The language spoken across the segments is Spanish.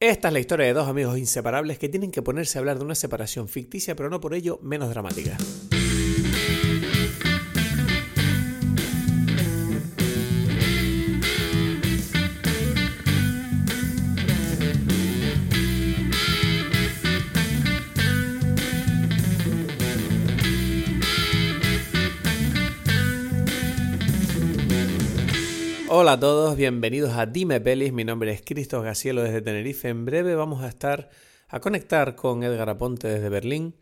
Esta es la historia de dos amigos inseparables que tienen que ponerse a hablar de una separación ficticia, pero no por ello menos dramática. Hola a todos, bienvenidos a Dime Pelis. Mi nombre es Cristos Gacielo desde Tenerife. En breve vamos a estar a conectar con Edgar Aponte desde Berlín.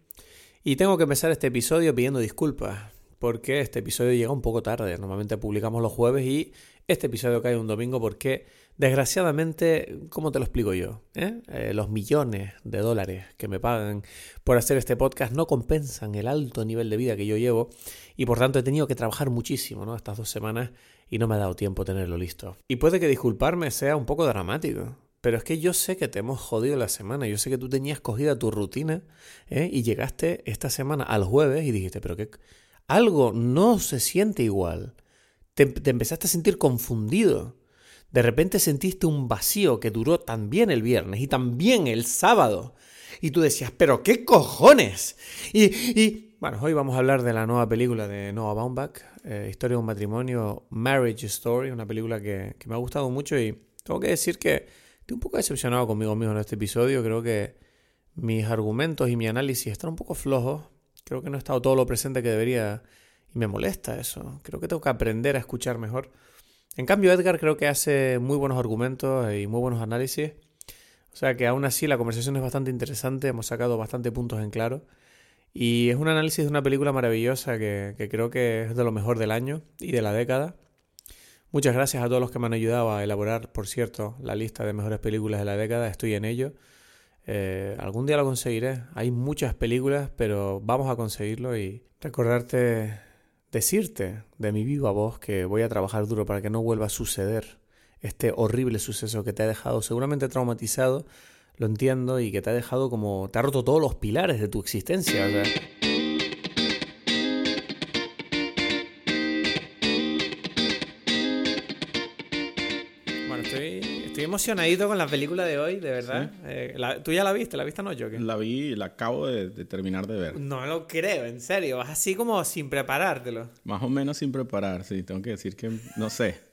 Y tengo que empezar este episodio pidiendo disculpas, porque este episodio llega un poco tarde. Normalmente publicamos los jueves y este episodio cae un domingo porque, desgraciadamente, ¿cómo te lo explico yo? ¿Eh? Eh, los millones de dólares que me pagan por hacer este podcast no compensan el alto nivel de vida que yo llevo y por tanto he tenido que trabajar muchísimo ¿no? estas dos semanas y no me ha dado tiempo tenerlo listo. Y puede que disculparme sea un poco dramático. Pero es que yo sé que te hemos jodido la semana. Yo sé que tú tenías cogida tu rutina ¿eh? y llegaste esta semana al jueves y dijiste, pero que algo no se siente igual. Te, te, empezaste a sentir confundido. De repente sentiste un vacío que duró también el viernes y también el sábado. Y tú decías, pero qué cojones. Y bueno, hoy vamos a hablar de la nueva película de Noah Baumbach, eh, Historia de un matrimonio, Marriage Story, una película que, que, me ha gustado mucho y tengo que decir que estoy un poco decepcionado conmigo mismo en este episodio. Creo que mis argumentos y mi análisis están un poco flojos. Creo que no he estado todo lo presente que debería y me molesta eso. Creo que tengo que aprender a escuchar mejor. En cambio, Edgar creo que hace muy buenos argumentos y muy buenos análisis. O sea que aún así la conversación es bastante interesante, hemos sacado bastante puntos en claro. Y es un análisis de una película maravillosa que, creo que es de lo mejor del año y de la década. Muchas gracias a todos los que me han ayudado a elaborar, por cierto, la lista de mejores películas de la década. Estoy en ello. Eh, algún día lo conseguiré. Hay muchas películas, pero vamos a conseguirlo y recordarte, decirte de mi viva voz que voy a trabajar duro para que no vuelva a suceder este horrible suceso que te ha dejado seguramente traumatizado lo entiendo y que te ha dejado como. te ha roto todos los pilares de tu existencia. O sea. Bueno, estoy, estoy emocionadito con la película de hoy, de verdad. ¿Sí? Eh, la, ¿Tú ya la viste? ¿La viste no, Joker? La vi, la acabo de, de, terminar de ver. No lo creo, en serio. Vas así como sin preparártelo. Más o menos sin preparar, sí. Tengo que decir que no sé.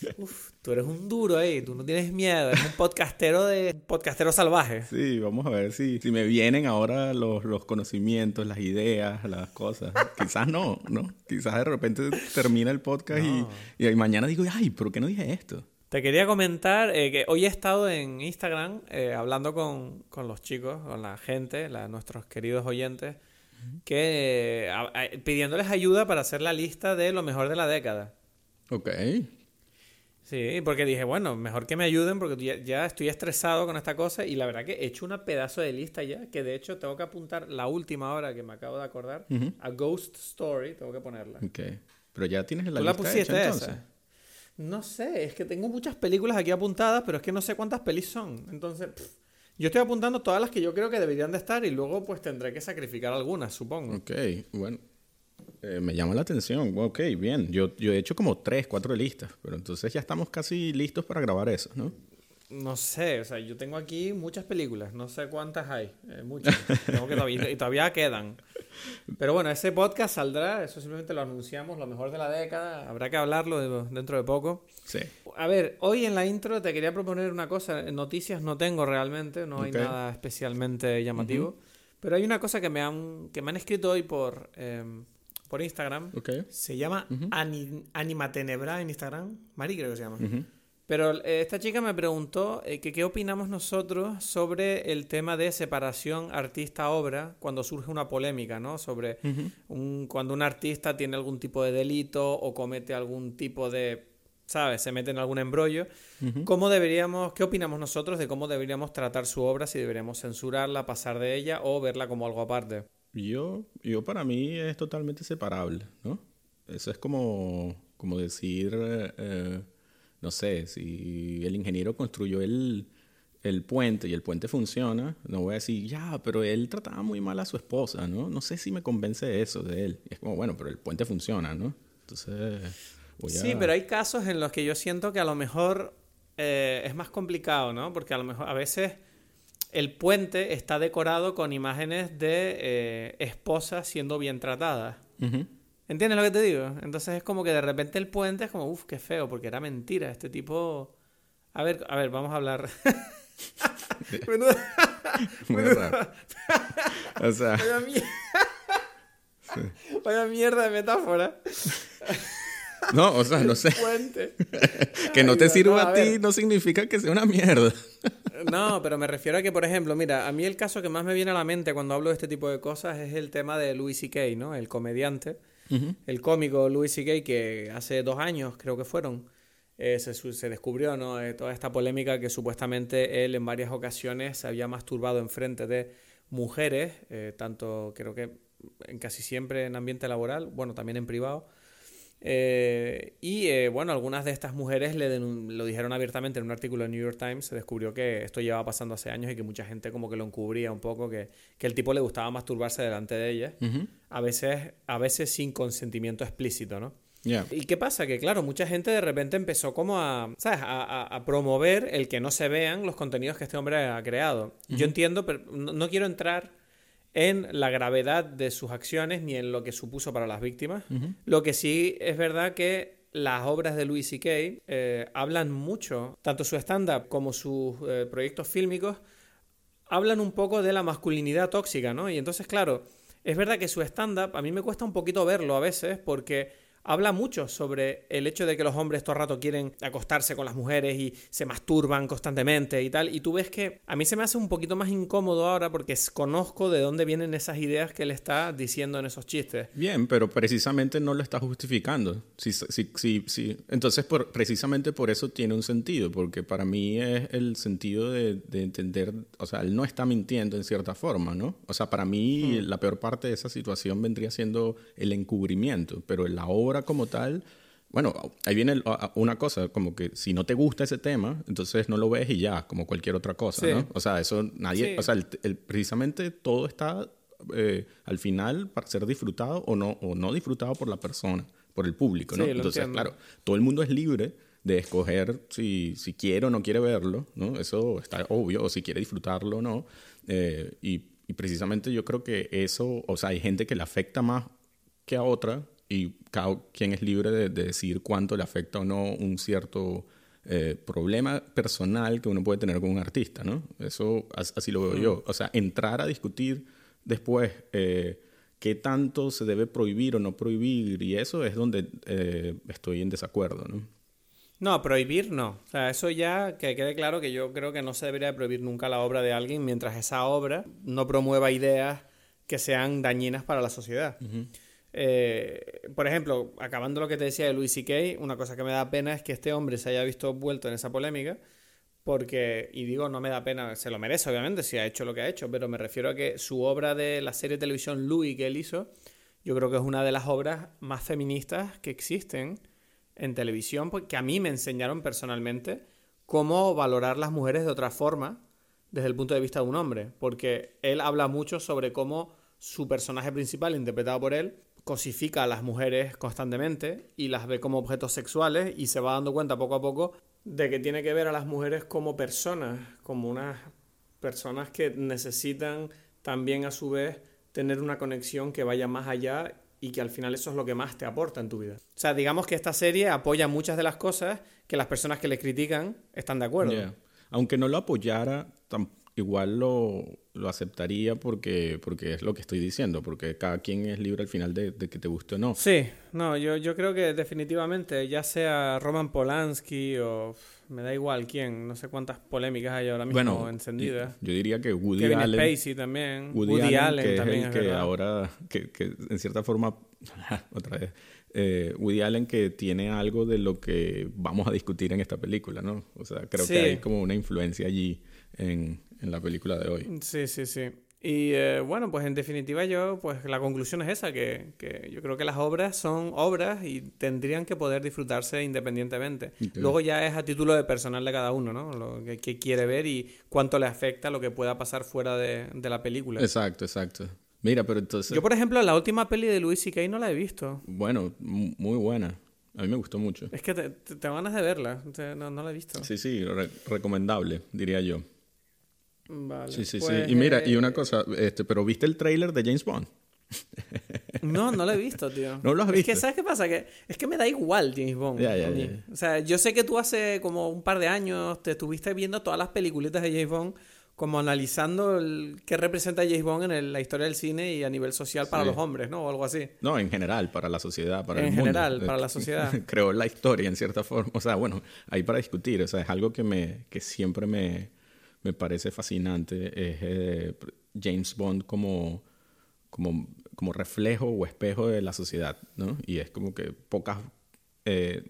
Uf, tú eres un duro ahí, tú no tienes miedo, eres un podcastero de podcastero salvaje. Sí, vamos a ver si, si me vienen ahora los, los conocimientos, las ideas, las cosas. Quizás no, ¿no? Quizás de repente termina el podcast no. y, y mañana digo, ay, ¿por qué no dije esto? Te quería comentar eh, que hoy he estado en Instagram eh, hablando con, con, los chicos, con la gente, la, nuestros queridos oyentes, que eh, pidiéndoles ayuda para hacer la lista de lo mejor de la década. Ok. Sí, porque dije, bueno, mejor que me ayuden porque ya, ya, estoy estresado con esta cosa y la verdad que he hecho una pedazo de lista ya, que de hecho tengo que apuntar la última hora que me acabo de acordar, uh -huh. a Ghost Story, tengo que ponerla. Ok, pero ya tienes la ¿Tú lista la pusiste hecha, entonces? esa? No sé, es que tengo muchas películas aquí apuntadas, pero es que no sé cuántas pelis son, entonces... Pff, yo estoy apuntando todas las que yo creo que deberían de estar y luego pues tendré que sacrificar algunas, supongo. Ok, bueno, eh, me llama la atención. Ok, bien. Yo, yo he hecho como tres, cuatro listas, pero entonces ya estamos casi listos para grabar eso, ¿no? No sé, o sea, yo tengo aquí muchas películas, no sé cuántas hay, eh, muchas. tengo que todavía, y todavía quedan. Pero bueno, ese podcast saldrá, eso simplemente lo anunciamos, lo mejor de la década, habrá que hablarlo de, dentro de poco. Sí. A ver, hoy en la intro te quería proponer una cosa, noticias no tengo realmente, no hay okay. nada especialmente llamativo, uh -huh. pero hay una cosa que me han, que me han escrito hoy por... Eh, por Instagram. Okay. Se llama uh -huh. Ani Animatenebra en Instagram. Mari creo que se llama. Uh -huh. Pero eh, esta chica me preguntó eh, que qué opinamos nosotros sobre el tema de separación artista-obra cuando surge una polémica, ¿no? Sobre uh -huh. un, cuando un artista tiene algún tipo de delito o comete algún tipo de, ¿sabes? Se mete en algún embrollo. Uh -huh. ¿Cómo deberíamos, qué opinamos nosotros de cómo deberíamos tratar su obra, si deberíamos censurarla, pasar de ella o verla como algo aparte? Yo, yo para mí es totalmente separable, ¿no? Eso es como, como decir, eh, no sé, si el ingeniero construyó el, el puente y el puente funciona, no voy a decir, ya, pero él trataba muy mal a su esposa, ¿no? No sé si me convence eso de él. Y es como, bueno, pero el puente funciona, ¿no? Entonces, voy a... Sí, pero hay casos en los que yo siento que a lo mejor eh, es más complicado, ¿no? Porque a lo mejor a veces el puente está decorado con imágenes de eh, esposas siendo bien tratadas. ¿Entiendes lo que te digo? Entonces es como que de repente el puente es como, uff, qué feo, porque era mentira. Este tipo. A ver, a ver, vamos a hablar. Muy raro. O sea. Vaya mierda de metáfora. No, o sea, no sé. Puente. que no te sirva no, a, a ti no significa que sea una mierda. No, pero me refiero a que, por ejemplo, mira, a mí el caso que más me viene a la mente cuando hablo de este tipo de cosas es el tema de Louis C.K., ¿no? El comediante, el cómico Louis C.K., que hace dos años, creo que fueron, eh, se, se descubrió, ¿no? Eh, toda esta polémica que supuestamente él en varias ocasiones se había masturbado en frente de mujeres, eh, tanto creo que en casi siempre en ambiente laboral, bueno, también en privado. Eh, y eh, bueno, algunas de estas mujeres le lo dijeron abiertamente en un artículo de New York Times. Se descubrió que esto llevaba pasando hace años y que mucha gente como que lo encubría un poco, que, que el tipo le gustaba masturbarse delante de ellas, a, veces, a veces sin consentimiento explícito, ¿no? Ya. ¿Y qué pasa? Que claro, mucha gente de repente empezó como a, ¿sabes? A, a- a promover el que no se vean los contenidos que este hombre ha creado. Yo entiendo, pero no, no quiero entrar en la gravedad de sus acciones ni en lo que supuso para las víctimas. Lo que sí es verdad que las obras de Louis C.K. eh, hablan mucho, tanto su stand-up como sus eh, proyectos fílmicos, hablan un poco de la masculinidad tóxica, ¿no? Y entonces, claro, es verdad que su stand-up a mí me cuesta un poquito verlo a veces porque habla mucho sobre el hecho de que los hombres todo el rato quieren acostarse con las mujeres y se masturban constantemente y tal. Y tú ves que a mí se me hace un poquito más incómodo ahora porque conozco de dónde vienen esas ideas que él está diciendo en esos chistes. Bien, pero precisamente no lo está justificando. Sí, sí, sí, sí. Entonces, por, precisamente por eso tiene un sentido, porque para mí es el sentido de, de entender, o sea, él no está mintiendo en cierta forma, ¿no? O sea, para mí la peor parte de esa situación vendría siendo el encubrimiento, pero la obra como tal... Bueno, ahí viene el- una cosa, como que si no te gusta ese tema, entonces no lo ves y ya, como cualquier otra cosa, Sí. ¿no? O sea, eso nadie, Sí. o sea, el- el- precisamente todo está eh, al final para ser disfrutado o no, o no disfrutado por la persona, por el público, ¿no? Sí, Entonces, entiendo. claro, todo el mundo es libre de escoger si, si quiere o no quiere verlo, ¿no? Eso está obvio, o si quiere disfrutarlo o no. Eh, y, y precisamente yo creo que eso, o sea, hay gente que le afecta más que a otra y cada quien es libre de, de decir cuánto le afecta o no un cierto eh, problema personal que uno puede tener con un artista, ¿no? Eso as- así lo veo yo. O sea, entrar a discutir después eh, qué tanto se debe prohibir o no prohibir y eso es donde eh, estoy en desacuerdo, ¿no? No, prohibir no. O sea, eso ya que quede claro que yo creo que no se debería prohibir nunca la obra de alguien mientras esa obra no promueva ideas que sean dañinas para la sociedad. Eh, por ejemplo, acabando lo que te decía de Louis C.K., una cosa que me da pena es que este hombre se haya visto vuelto en esa polémica, porque, y digo, no me da pena, se lo merece obviamente si ha hecho lo que ha hecho, pero me refiero a que su obra de la serie de televisión Louis que él hizo, yo creo que es una de las obras más feministas que existen en televisión, porque a mí me enseñaron personalmente cómo valorar las mujeres de otra forma desde el punto de vista de un hombre, porque él habla mucho sobre cómo su personaje principal, interpretado por él, cosifica a las mujeres constantemente y las ve como objetos sexuales y se va dando cuenta poco a poco de que tiene que ver a las mujeres como personas, como unas personas que necesitan también a su vez tener una conexión que vaya más allá y que al final eso es lo que más te aporta en tu vida. O sea, digamos que esta serie apoya muchas de las cosas que las personas que le critican están de acuerdo. Aunque no lo apoyara, tam- igual lo, lo aceptaría porque, porque es lo que estoy diciendo, porque cada quien es libre al final de, de que te guste o no. Sí, no, yo, yo creo que definitivamente, ya sea Roman Polanski o me da igual quién, no sé cuántas polémicas hay ahora mismo Bueno, encendidas. yo diría que Woody Kevin Allen, Spacey también. Woody, Woody, Allen, Allen, que es también el es que verdad. ahora, que, que en cierta forma, otra vez, eh, Woody Allen que tiene algo de lo que vamos a discutir en esta película, ¿no? O sea, creo Sí. que hay como una influencia allí en, en la película de hoy. Sí, sí, sí. Y eh, bueno, pues en definitiva yo, pues la conclusión es esa, que, que yo creo que las obras son obras y tendrían que poder disfrutarse independientemente. Luego ya es a título de personal de cada uno, ¿no? Lo que, que quiere ver y cuánto le afecta lo que pueda pasar fuera de, de la película. Exacto, exacto. Mira, pero entonces, Yo, por ejemplo, la última peli de Louis C.K. no la he visto. bueno, mu- muy buena. A mí me gustó mucho. Es que te, te- tengo ganas de verla. Te- no, no la he visto. Sí, sí, re- recomendable, diría yo. Vale. Sí, sí, pues, sí. Y mira, y eh, una cosa, este, pero ¿viste el tráiler de James Bond? No, no lo he visto, tío. ¿No lo has Es que, visto? ¿sabes qué pasa? Que es que me da igual James Bond. Ya, ya, a mí. ya. O sea, yo sé que tú hace como un par de años te estuviste viendo todas las peliculitas de James Bond, como analizando el, qué representa James Bond en el- la historia del cine y a nivel social para Sí. los hombres, ¿no? O algo así. No, en general, para la sociedad, para En el mundo. general, Eh, para la sociedad. Creó la historia en cierta forma. O sea, bueno, ahí para discutir. O sea, es algo que, me, que siempre me, me parece fascinante. Es eh, James Bond como, como, como reflejo o espejo de la sociedad, ¿no? Y es como que pocas, eh,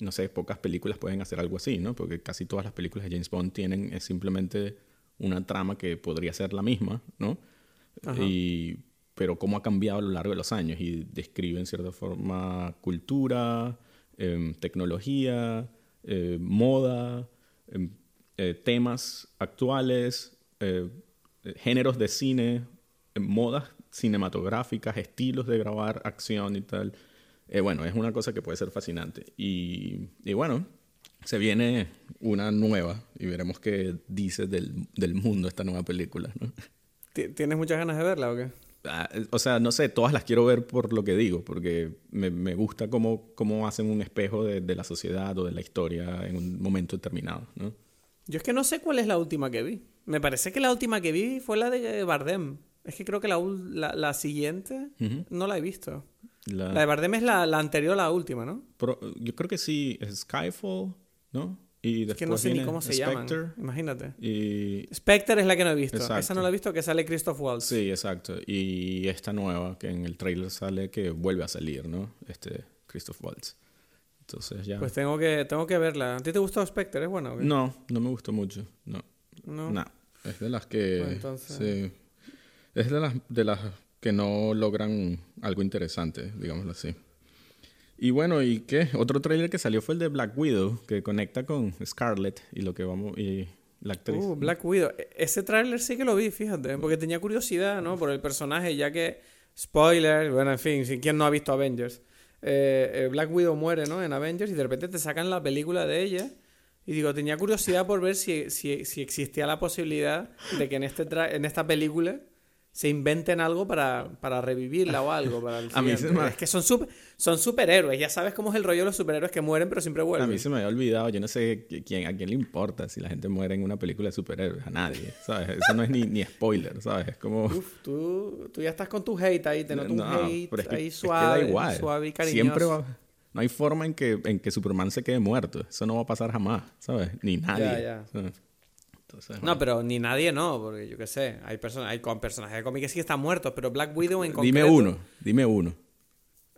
no sé, pocas películas pueden hacer algo así, ¿no? Porque casi todas las películas de James Bond tienen es simplemente una trama que podría ser la misma, ¿no? Ajá. Y, pero cómo ha cambiado a lo largo de los años y describe en cierta forma cultura, em, tecnología, eh, moda, em, eh, temas actuales, eh, géneros de cine, eh, modas cinematográficas, estilos de grabar, acción y tal. Eh, bueno, es una cosa que puede ser fascinante. Y, y bueno, se viene una nueva y veremos qué dice del, del mundo esta nueva película, ¿no? ¿Ti- ¿Tienes muchas ganas de verla o qué? Ah, O sea, no sé, todas las quiero ver por lo que digo, porque me, me gusta cómo, cómo hacen un espejo de, de la sociedad o de la historia en un momento determinado, ¿no? Yo es que no sé cuál es la última que vi. Me parece que la última que vi fue la de Bardem. Es que creo que la, la, la siguiente no la he visto. La- La de Bardem es la, la anterior a la última, ¿no? yo creo que sí, es Skyfall, ¿no? Y Es que no sé ni cómo se llaman. Imagínate. Y, Spectre es la que no he visto. Exacto. Esa no la he visto, que sale Christoph Waltz. sí, exacto. Y esta nueva, que en el trailer sale que vuelve a salir, ¿no? Este Christoph Waltz. Entonces ya... Pues tengo que, tengo que verla. ¿A ti te gustó Spectre? ¿Es bueno? o qué? No, no me gustó mucho, no. ¿No? No, es de las que... Pues entonces- sí. Es de las, de las que no logran algo interesante, digámoslo así. Y bueno, ¿y qué? Otro tráiler que salió fue el de Black Widow, que conecta con Scarlett y lo que vamos... y la actriz. Uh, Black Widow. E- Ese tráiler sí que lo vi, fíjate. Porque tenía curiosidad, ¿no? Por el personaje, ya que... Spoiler, bueno, en fin, si quién no ha visto Avengers. Eh, eh, Black Widow muere, ¿no? En Avengers y de repente te sacan la película de ella. Y digo, tenía curiosidad por ver si, si, si existía la posibilidad de que en, este tra- en esta película se inventen algo para, para revivirla o algo. Para el A mí se me- Es que son, super, son superhéroes. Ya sabes cómo es el rollo de los superhéroes que mueren pero siempre a vuelven. mí se me había olvidado, yo no sé qui- quién, a quién le importa si la gente muere en una película de superhéroes, a nadie, ¿sabes? Eso no es ni, ni spoiler, ¿sabes? Es como... Uf, tú, tú ya estás con tu hate ahí, te noto un No, hate pero es que, ahí es que suave, da igual. suave y cariñoso. Siempre va... No hay forma en que, en que Superman se quede muerto. Eso no va a pasar jamás, ¿sabes? Ni nadie. ya. ¿sabes? Entonces, No, pero ni nadie no, porque yo qué sé, hay personas, hay con personajes de cómic que sí están muertos, pero Black Widow en concreto... dime uno, dime uno.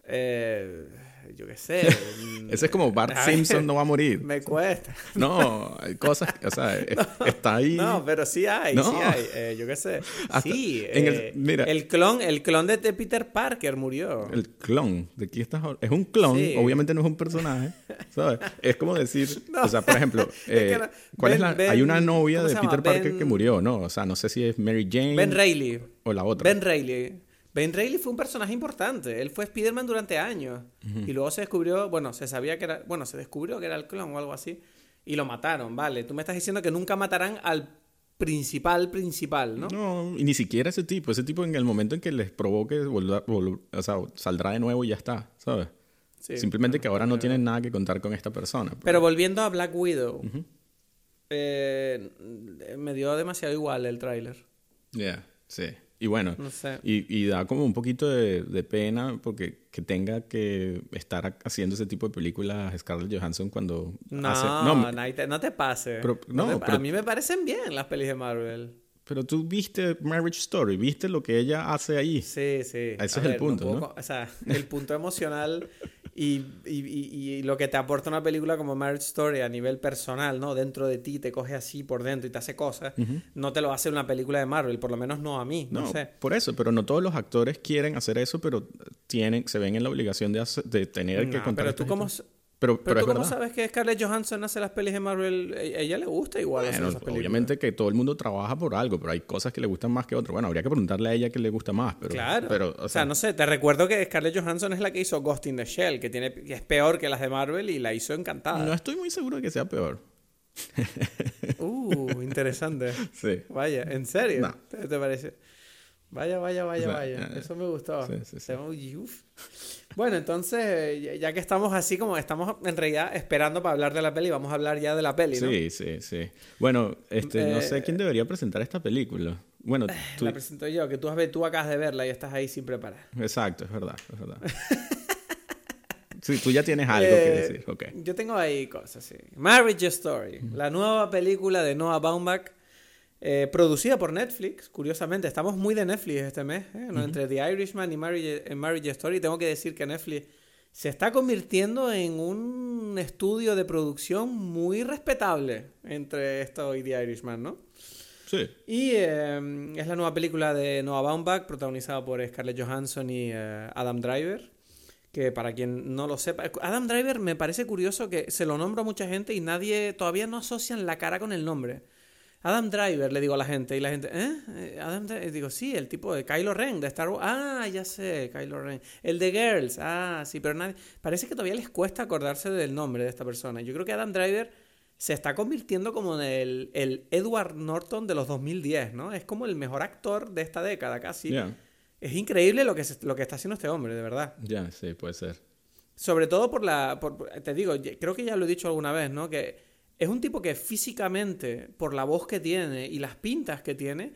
Eh, yo qué sé. Ese es como Bart Simpson no va a morir. Me cuesta. No, hay cosas, o sea, es- está ahí. No, pero sí hay, No. sí hay. eh, yo qué sé. Hasta sí, en el- eh, mira. el clon, el clon de, de Peter Parker murió. El clon, ¿de qué estás hablando? Es un clon, Sí. obviamente no es un personaje, ¿sabes? Es como decir, o sea, por ejemplo, eh, ¿cuál es la? Ben- hay una novia ¿cómo de Peter? Parker Ben- que murió, ¿no? O sea, no sé si es Mary Jane Ben Reilly. o la otra. Ben Reilly. Ben Reilly fue un personaje importante. Él fue Spider-Man durante años. Y luego se descubrió, bueno, se sabía que era, bueno, se descubrió que era el clon o algo así. Y lo mataron, vale. Tú me estás diciendo que nunca matarán al principal principal, ¿no? No, y ni siquiera ese tipo. Ese tipo en el momento en que les provoque, o sea, saldrá de nuevo y ya está, ¿sabes? Sí. Simplemente que ahora no tienen nada que contar con esta persona. Pero volviendo a Black Widow, eh, me dio demasiado igual el tráiler. Ya, sí. Y bueno, No sé. y, y da como un poquito de, de pena porque que tenga que estar haciendo ese tipo de películas Scarlett Johansson cuando No, hace... no, No, te, no te. Pero- no, te- pero- A mí me parecen bien las pelis de Marvel. Pero tú viste Marriage Story, viste lo que ella hace ahí. Sí, sí. Ese A es el ver, punto, puedo ¿no? co- O sea, el punto emocional y, y- y- y lo que te aporta una película como Marriage Story a nivel personal, ¿no? Dentro de ti, te coge así por dentro y te hace cosas. No te lo hace una película de Marvel, por lo menos no a mí, no, No, sé. por eso, pero no todos los actores quieren hacer eso, pero tienen, se ven en la obligación de, hacer- de tener que No, contar pero tú como... historias. Pero, Pero, pero, tú es cómo verdad. sabes que Scarlett Johansson hace las pelis de Marvel, a ella le gusta igual Bueno, esas obviamente que todo el mundo trabaja por algo, pero hay cosas que le gustan más que otras. Bueno, habría que preguntarle a ella qué le gusta más, pero... Claro. Pero, o, sea, no sé, te recuerdo que Scarlett Johansson es la que hizo Ghost in the Shell, que, tiene, que es peor que las de Marvel y la hizo encantada. no estoy muy seguro de que sea peor. Uh, interesante. Sí. Vaya, ¿en serio? No. ¿Te, te parece? Vaya, vaya, vaya, O sea, vaya. eh, Eso me gustó. sí, sí, sí. Bueno, entonces, eh, ya- que estamos así como estamos en realidad esperando para hablar de la peli, vamos a hablar ya de la peli, ¿no? Sí, sí, sí. Bueno, este, no Eh, sé quién debería presentar esta película. Bueno, tú... La presento yo, que tú, has- tú acabas de verla y estás ahí sin preparar. Exacto, es verdad, es verdad. sí, tú ya tienes algo que Eh, decir, ok. Yo tengo ahí cosas, sí. Marriage Story, la nueva película de Noah Baumbach, eh, producida por Netflix. Curiosamente, estamos muy de Netflix este mes, ¿eh? ¿no? entre The Irishman y Marriage, eh, Marriage Story. Tengo que decir que Netflix se está convirtiendo en un estudio de producción muy respetable entre esto y The Irishman, ¿no? Sí. Y eh, es la nueva película de Noah Baumbach, protagonizada por Scarlett Johansson y eh, Adam Driver. Que para quien no lo sepa, Adam Driver me parece curioso que se lo nombro a mucha gente y nadie todavía no asocian la cara con el nombre. Adam Driver, le digo a la gente, y la gente, ¿eh? Eh, Adam Driver, digo, sí, el tipo de Kylo Ren de Star Wars. Ah, ya sé, Kylo Ren. El de Girls, ah, sí, pero nadie. Parece que todavía les cuesta acordarse del nombre de esta persona. Yo creo que Adam Driver se está convirtiendo como en el, el Edward Norton de los 2010, ¿no? Es como el mejor actor de esta década casi. Es increíble lo que, se- lo que está haciendo este hombre, de verdad. ya, sí, puede ser. Sobre todo por la... por- te digo, creo que ya lo he dicho alguna vez, ¿no? Que es un tipo que físicamente, por la voz que tiene y las pintas que tiene,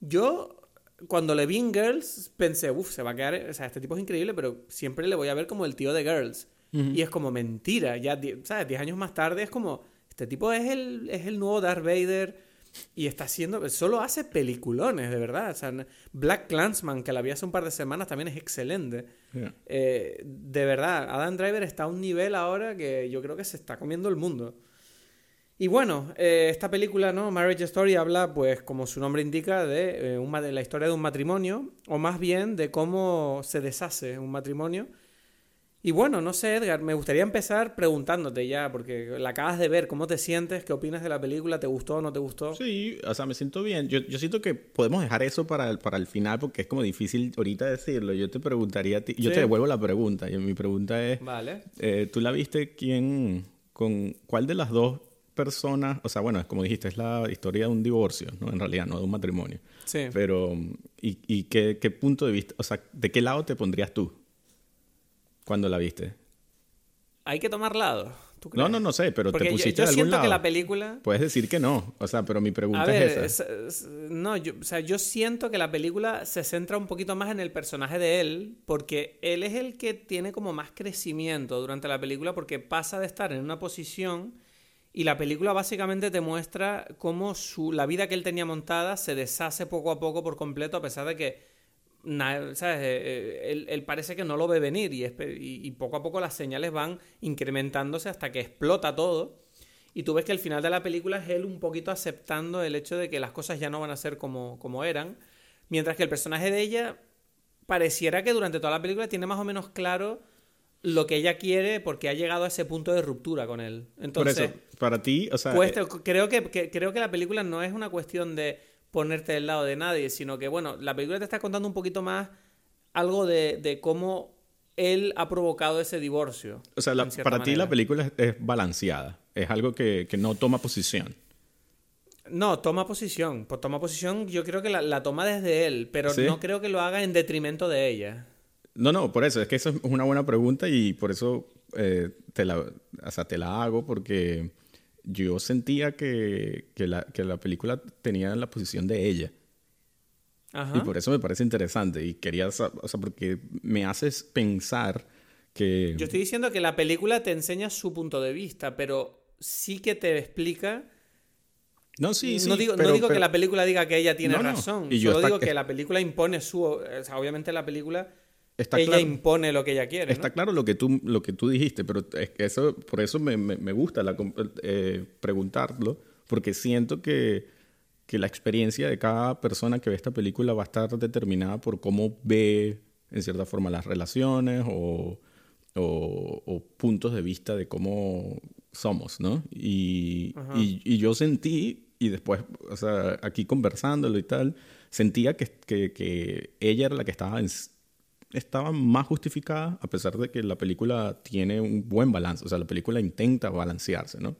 yo cuando le vi en Girls pensé, uff, se va a quedar... O sea, este tipo es increíble, pero siempre le voy a ver como el tío de Girls. Y es como mentira. Ya, ¿sabes? Diez años más tarde es como... Este tipo es el, es el nuevo Darth Vader y está haciendo... Solo hace peliculones, de verdad. O sea, Black Clansman, que la vi hace un par de semanas, también es excelente. Eh, de verdad, Adam Driver está a un nivel ahora que yo creo que se está comiendo el mundo. Y bueno, eh, esta película, ¿no? Marriage Story habla, pues, como su nombre indica, de, eh, un de la historia de un matrimonio, o más bien de cómo se deshace un matrimonio. Y bueno, no sé, Edgar, me gustaría empezar preguntándote ya, porque la acabas de ver, ¿cómo te sientes? ¿Qué opinas de la película? ¿Te gustó o no te gustó? Sí, o sea, me siento bien. Yo, yo siento que podemos dejar eso para el, para el final porque es como difícil ahorita decirlo. Yo te preguntaría a ti, yo Sí. te devuelvo la pregunta y mi pregunta es, Vale. eh, ¿tú la viste quién, con cuál de las dos personas, o sea, bueno, como dijiste, es la historia de un divorcio, ¿no? En realidad, no de un matrimonio. Sí. Pero, ¿y, y qué, qué punto de vista, o sea, de qué lado te pondrías tú cuando la viste? Hay que tomar lado. ¿tú No, crees? no, no sé, pero Porque te yo- pusiste yo, de algún siento lado. que la película... Puedes decir que no, o sea, pero mi pregunta A ver, es esa. es- es- no, yo, o sea, yo siento que la película se centra un poquito más en el personaje de él, porque él es el que tiene como más crecimiento durante la película, porque pasa de estar en una posición y la película básicamente te muestra cómo su, la vida que él tenía montada se deshace poco a poco por completo, a pesar de que. Eh, eh, él, él parece que no lo ve venir y, y- poco a poco las señales van incrementándose hasta que explota todo. Y tú ves que al final de la película es él un poquito aceptando el hecho de que las cosas ya no van a ser como, como eran. Mientras que el personaje de ella pareciera que durante toda la película tiene más o menos claro lo que ella quiere porque ha llegado a ese punto de ruptura con él. Por Entonces, eso, para ti, o sea, cuesta- eh, creo, que, que- creo que la película no es una cuestión de ponerte del lado de nadie, sino que, bueno, la película te está contando un poquito más algo de, de cómo él ha provocado ese divorcio. o sea, la- para ti la película es, es balanceada. Es algo que, que no toma posición. No, toma posición. Pues toma posición, yo creo que la, la toma desde él, pero ¿Sí? no creo que lo haga en detrimento de ella. No, no, por eso. Es que eso es una buena pregunta y por eso eh, te, la, o sea, te la hago porque yo sentía que, que, la, que la película tenía la posición de ella. Ajá. Y por eso me parece interesante. Y quería, o sea, porque me haces pensar que... Yo estoy diciendo que la película te enseña su punto de vista, pero sí que te explica. No, sí, sí. no digo, no pero- digo que la película diga que ella tiene No, no. razón. Y yo Solo está- digo que la película impone su. O sea, obviamente la película. Está ella claro. impone lo que ella quiere. ¿no? Está claro lo que tú, lo que tú dijiste, pero es que eso, por eso me, me- me gusta la eh, preguntarlo, porque siento que, que la experiencia de cada persona que ve esta película va a estar determinada por cómo ve, en cierta forma, las relaciones o, o, puntos de vista de cómo somos, ¿no? Y, y, yo sentí, y después, o sea, aquí conversándolo y tal, sentía que, que, que ella era la que estaba, estaba más justificada, a pesar de que la película tiene un buen balance, o sea, la película intenta balancearse, ¿no?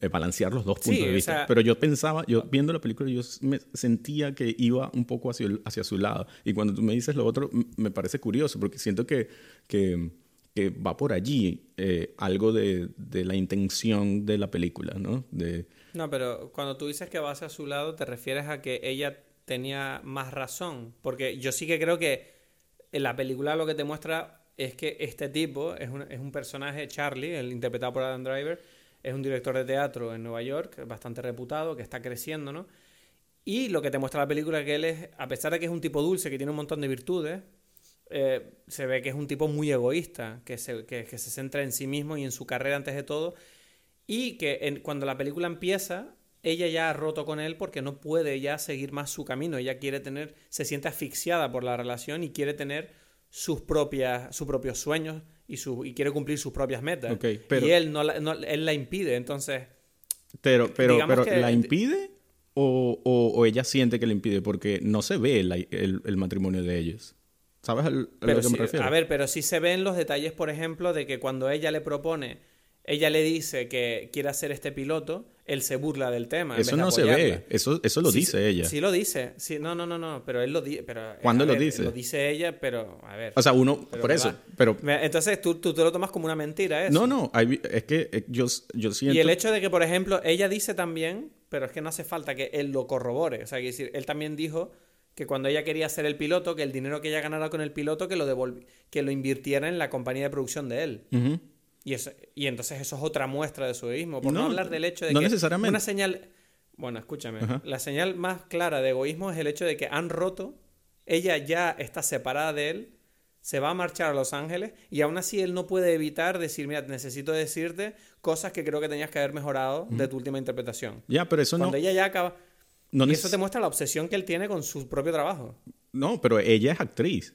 Eh, balancear los dos puntos de vista. Pero yo pensaba, yo viendo la película, yo me sentía que iba un poco hacia, hacia su lado. Y cuando tú me dices lo otro, me parece curioso, porque siento que, que que va por allí eh, algo de, de, la intención de la película, ¿no? De... No, pero cuando tú dices que va hacia su lado, te refieres a que ella tenía más razón. Porque yo sí que creo que en la película lo que te muestra es que este tipo es un, es un personaje, Charlie, el interpretado por Adam Driver, es un director de teatro en Nueva York, bastante reputado, que está creciendo, ¿no? Y lo que te muestra la película es que él es, a pesar de que es un tipo dulce, que tiene un montón de virtudes, eh, se ve que es un tipo muy egoísta, que se, que, se, centra en sí mismo y en su carrera antes de todo, y que cuando la película empieza, ella ya ha roto con él porque no puede ya seguir más su camino, ella quiere tener, se siente asfixiada por la relación y quiere tener sus propias, sus propios sueños y, su, y quiere cumplir sus propias metas. y él, no, la, él la impide, entonces... Pero, pero, pero ¿la impide? O, o, ella siente que le impide porque no se ve el, el matrimonio de ellos. ¿Sabes a lo que me refiero? A ver, pero sí se ven los detalles, por ejemplo, de que cuando ella le propone, ella le dice que quiere hacer este piloto, él se burla del tema. Eso no se ve, eso, eso lo dice ella. Sí lo dice, sí, no, no, no, no, pero él lo dice. ¿Cuándo lo dice? Lo dice ella, pero a ver. O sea, uno, por eso, pero... Entonces tú, tú te lo tomas como una mentira, eso. No, no, es que eh, yo, yo siento... Y el hecho de que, por ejemplo, ella dice también, pero es que no hace falta que él lo corrobore, o sea, que decir, él también dijo que cuando ella quería ser el piloto, que el dinero que ella ganara con el piloto, que lo, que lo invirtiera en la compañía de producción de él. Y, eso, y entonces eso es otra muestra de su egoísmo. Por no, hablar del hecho de no que necesariamente. una señal... Bueno, escúchame. La señal más clara de egoísmo es el hecho de que han roto, ella ya está separada de él, se va a marchar a Los Ángeles y aún así él no puede evitar decir, mira, necesito decirte cosas que creo que tenías que haber mejorado de tu última interpretación. Ya, pero eso Cuando ella ya acaba y eso te muestra la obsesión que él tiene con su propio trabajo. No, pero ella es actriz.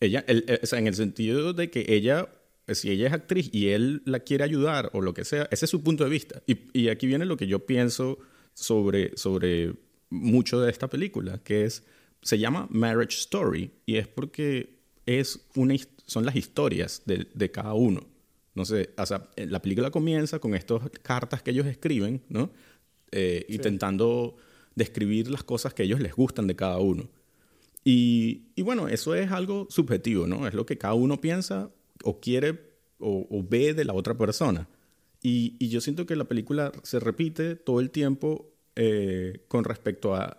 Ella, o sea, en el sentido de que ella, si ella es actriz y él la quiere ayudar o lo que sea, ese es su punto de vista. Y, y aquí viene lo que yo pienso sobre, sobre mucho de esta película, que es, se llama Marriage Story y es porque es una, son las historias de, de cada uno. No sé, o sea, la película comienza con estas cartas que ellos escriben, ¿no? Eh, intentando describir las cosas que a ellos les gustan de cada uno. Y, y, bueno, eso es algo subjetivo, ¿no? Es lo que cada uno piensa o quiere o, ve de la otra persona. Y, y, yo siento que la película se repite todo el tiempo eh, con respecto a,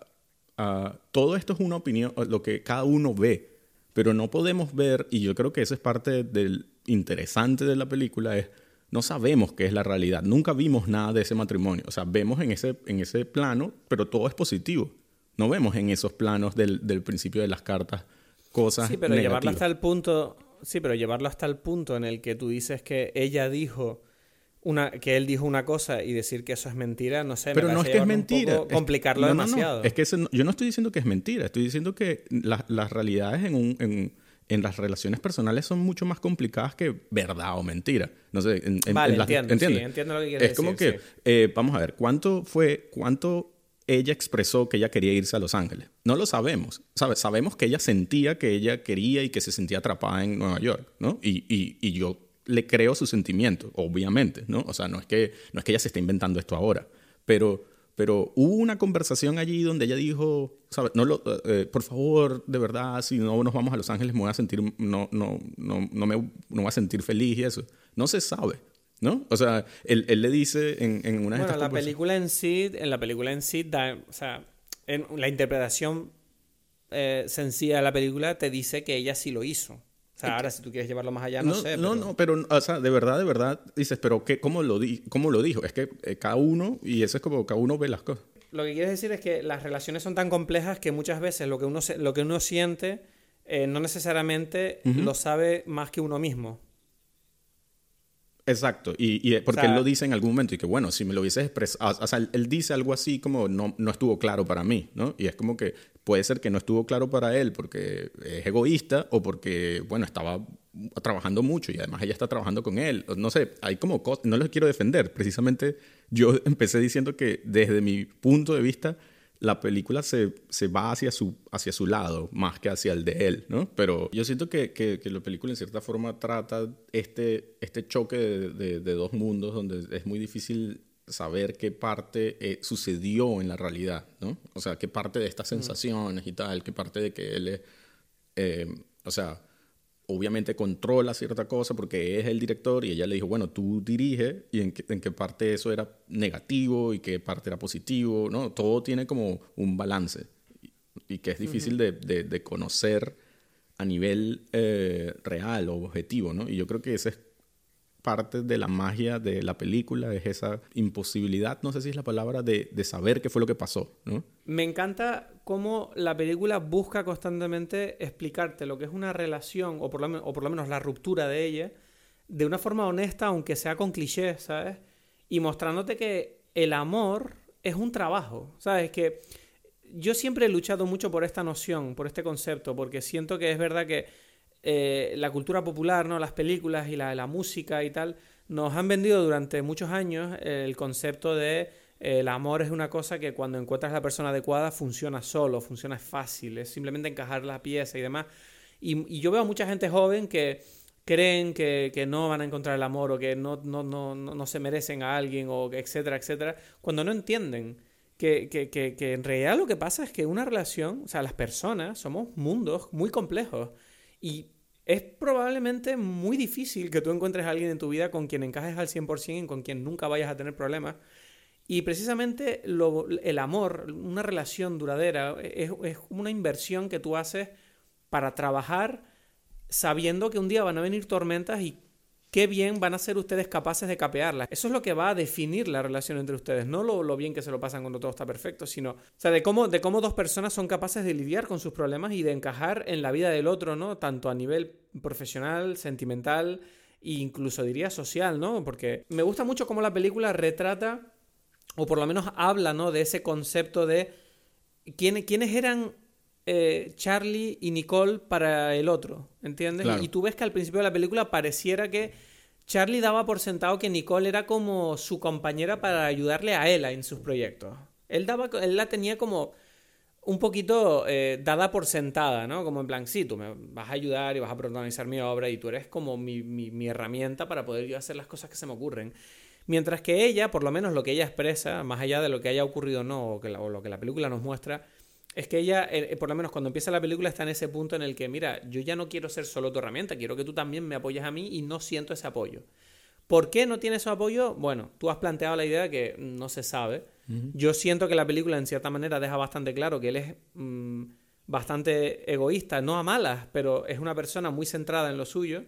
a, Todo esto es una opinión, lo que cada uno ve, pero no podemos ver, y yo creo que eso es parte del interesante de la película, es no sabemos qué es la realidad. Nunca vimos nada de ese matrimonio. O sea, vemos en ese, en ese plano, pero todo es positivo. No vemos en esos planos del, del principio de las cartas cosas Sí, pero llevarlo hasta el punto... Sí, pero llevarlo hasta el punto en el que tú dices que ella dijo... Una, que él dijo una cosa y decir que eso es mentira, no sé. Pero no es que es mentira. complicarlo demasiado. Es que yo no estoy diciendo que es mentira, estoy diciendo que las realidades en un, en, en las relaciones personales son mucho más complicadas que verdad o mentira. No sé, en, vale, entiendo, Sí, entiendo lo que quieres Es como que, eh, vamos a ver, ¿cuánto fue, cuánto ella expresó que ella quería irse a Los Ángeles? No lo sabemos. ¿Sabes? Sabemos que ella sentía que ella quería y que se sentía atrapada en Nueva York, ¿no? Y, y, y yo le creo su sentimiento, obviamente, ¿no? O sea, no es que, no es que ella se esté inventando esto ahora, pero pero hubo una conversación allí donde ella dijo, ¿sabes? No lo, eh, por favor, de verdad, si no nos vamos a Los Ángeles me voy a sentir, no, no, no, no me no voy a sentir feliz y eso. No se sabe, ¿no? O sea, él, él le dice en, en una de bueno, la película en sí, en la película en sí, da, o sea, en la interpretación eh, sencilla de la película te dice que ella sí lo hizo ahora si tú quieres llevarlo más allá, no, sé. No, no, pero, o sea, de verdad, de verdad, dices, pero qué, cómo, lo di ¿cómo lo dijo? Es que eh, cada uno, y eso es como cada uno ve las cosas. Lo que quieres decir es que las relaciones son tan complejas que muchas veces lo que uno, lo que uno siente eh, no necesariamente lo sabe más que uno mismo. Exacto, y, porque él lo dice en algún momento y que bueno, si me lo hubiese expresado, o sea, él dice algo así como no, no estuvo claro para mí, ¿no? Y es como que puede ser que no estuvo claro para él porque es egoísta o porque, bueno, estaba trabajando mucho y además ella está trabajando con él. No sé, hay como cosas, no les quiero defender, precisamente yo empecé diciendo que desde mi punto de vista la película se, se, va hacia su, hacia su lado más que hacia el de él, ¿no? Pero yo siento que, que, la película en cierta forma trata este, este choque de, de, dos mundos donde es muy difícil saber qué parte eh, sucedió en la realidad, ¿no? O sea, qué parte de estas mm. sensaciones y tal, qué parte de que él es, eh, o sea, obviamente controla cierta cosa porque es el director y ella le dijo, bueno, tú dirige y en, qué parte eso era negativo y qué parte era positivo, ¿no? Todo tiene como un balance y, que es difícil de, de, conocer a nivel eh, real o objetivo, ¿no? Y yo creo que ese es parte de la magia de la película, es esa imposibilidad, no sé si es la palabra, de, de saber qué fue lo que pasó, ¿no? Me encanta cómo la película busca constantemente explicarte lo que es una relación, o por lo, menos la ruptura de ella, de una forma honesta, aunque sea con clichés, ¿sabes? Y mostrándote que el amor es un trabajo, ¿sabes? Que yo siempre he luchado mucho por esta noción, por este concepto, porque siento que es verdad que eh, la cultura popular, ¿no? las películas y la, la, música y tal, nos han vendido durante muchos años el concepto de el amor es una cosa que cuando encuentras la persona adecuada funciona solo, funciona fácil, es simplemente encajar la pieza y demás. Y, yo veo a mucha gente joven que creen que, que, no van a encontrar el amor o que no, no, no, no se merecen a alguien o etcétera, etcétera, cuando no entienden que, que, que, en realidad lo que pasa es que una relación, o sea, las personas somos mundos muy complejos y es probablemente muy difícil que tú encuentres a alguien en tu vida con quien encajes al 100% y con quien nunca vayas a tener problemas. Y precisamente el amor, una relación duradera, es, una inversión que tú haces para trabajar sabiendo que un día van a venir tormentas y qué bien van a ser ustedes capaces de capearlas. Eso es lo que va a definir la relación entre ustedes, no lo, bien que se lo pasan cuando todo está perfecto, sino, o sea, de cómo, de cómo dos personas son capaces de lidiar con sus problemas y de encajar en la vida del otro, ¿no? Tanto a nivel profesional, sentimental e incluso diría social, ¿no? Porque me gusta mucho cómo la película retrata, o por lo menos habla, ¿no? De ese concepto de quién, quiénes eran eh, Charlie y Nicole para el otro, ¿entiendes? Y tú ves que al principio de la película pareciera que Charlie daba por sentado que Nicole era como su compañera para ayudarle a él en sus proyectos. Él, daba, él la tenía como un poquito eh, dada por sentada, ¿no? Como en plan, sí, tú me vas a ayudar y vas a protagonizar mi obra y tú eres como mi, mi, herramienta para poder yo hacer las cosas que se me ocurren. Mientras que ella, por lo menos lo que ella expresa, más allá de lo que haya ocurrido o no, o, que o lo que la película nos muestra, es que ella, eh, eh, por lo menos cuando empieza la película, está en ese punto en el que, mira, yo ya no quiero ser solo tu herramienta, quiero que tú también me apoyes a mí y no siento ese apoyo. ¿Por qué no tiene ese apoyo? Bueno, tú has planteado la idea que no se sabe. Yo siento que la película, en cierta manera, deja bastante claro que él es mm, bastante egoísta, no a malas, pero es una persona muy centrada en lo suyo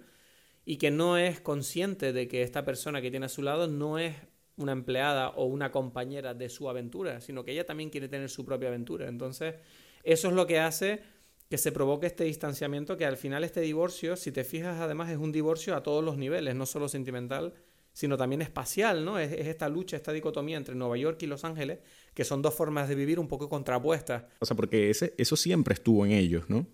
y que no es consciente de que esta persona que tiene a su lado no es una empleada o una compañera de su aventura, sino que ella también quiere tener su propia aventura. Entonces, eso es lo que hace que se provoque este distanciamiento, que al final este divorcio, si te fijas, además es un divorcio a todos los niveles, no solo sentimental, sino también espacial, ¿no? Es, esta lucha, esta dicotomía entre Nueva York y Los Ángeles, que son dos formas de vivir un poco contrapuestas. O sea, porque ese, eso siempre estuvo en ellos, ¿no?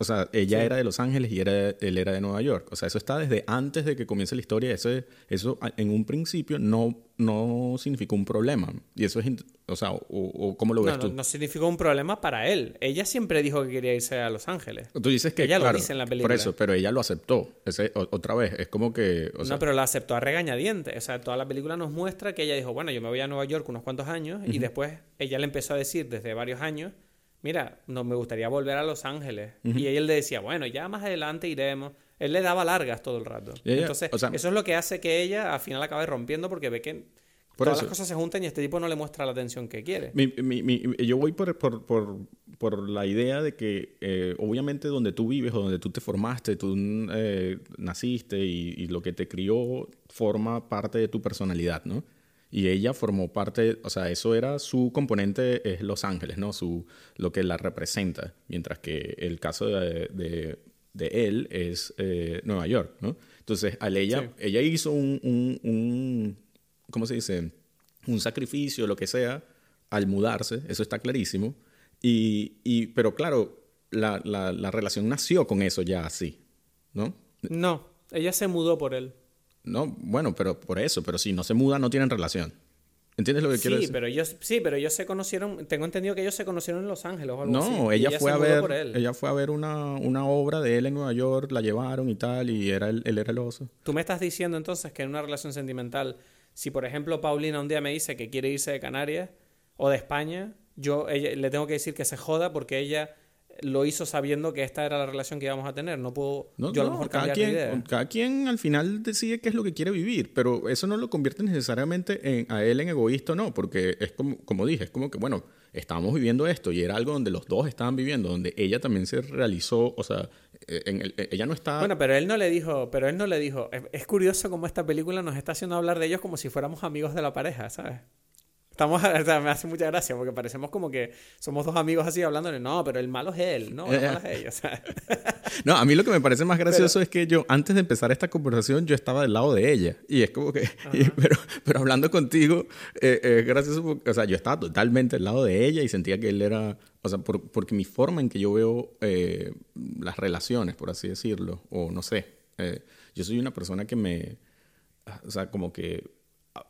O sea, ella era de Los Ángeles y era, él era de Nueva York. O sea, eso está desde antes de que comience la historia. Eso, eso en un principio no, no significó un problema. Y eso es, o sea, o, ¿cómo lo ves no, tú? No, significó un problema para él. Ella siempre dijo que quería irse a Los Ángeles. Tú dices que ella lo dice en la película. Por eso, pero ella lo aceptó. Ese, otra vez, es como que... no, pero lo aceptó a regañadientes. O sea, toda la película nos muestra que ella dijo, bueno, yo me voy a Nueva York unos cuantos años. Y después ella le empezó a decir desde varios años mira, no me gustaría volver a Los Ángeles. Y él le decía, bueno, ya más adelante iremos. Él le daba largas todo el rato. Entonces, eso es lo que hace que ella al final acabe rompiendo porque ve que todas las cosas se juntan y este tipo no le muestra la atención que quiere. yo voy por, por, por, por, la idea de que eh, obviamente donde tú vives o donde tú te formaste, tú eh, naciste y, y lo que te crió forma parte de tu personalidad, ¿no? Y ella formó parte, o sea, eso era su componente, es Los Ángeles, ¿no? Su, lo que la representa, mientras que el caso de, de, él es eh, Nueva York, ¿no? Entonces, al ella, ella hizo un, un, un, ¿cómo se dice? Un sacrificio, lo que sea, al mudarse, eso está clarísimo, y, y pero claro, la, la, la relación nació con eso ya así, ¿no? No, ella se mudó por él. No, bueno, pero por eso, pero si no se muda no tienen relación. ¿Entiendes lo que quiero decir? Pero ellos, sí, pero ellos se conocieron, tengo entendido que ellos se conocieron en Los Ángeles o algo no, así. No, ella, fue a ver, ella fue a ver una, una, obra de él en Nueva York, la llevaron y tal, y era él, él era el oso. Tú me estás diciendo entonces que en una relación sentimental, si por ejemplo Paulina un día me dice que quiere irse de Canarias o de España, yo le tengo que decir que se joda porque ella lo hizo sabiendo que esta era la relación que íbamos a tener. No puedo yo a lo mejor cada quien, Cada quien al final decide qué es lo que quiere vivir, pero eso no lo convierte necesariamente en, a él en egoísta, no, porque es como, como dije, es como que, bueno, estábamos viviendo esto y era algo donde los dos estaban viviendo, donde ella también se realizó, o sea, en ella no está... Bueno, pero él no le dijo, pero él no le dijo, es, es curioso cómo esta película nos está haciendo hablar de ellos como si fuéramos amigos de la pareja, ¿sabes? Estamos, me hace mucha gracia porque parecemos como que somos dos amigos así hablando no, pero el malo es él, no, el malo es ella. no, a mí lo que me parece más gracioso es que yo, antes de empezar esta conversación, yo estaba del lado de ella. Y es como que, pero, pero hablando contigo, eh, es gracioso porque, o sea, yo estaba totalmente del lado de ella y sentía que él era, o sea, porque mi forma en que yo veo eh, las relaciones, por así decirlo, o no sé, eh, yo soy una persona que me, o sea, como que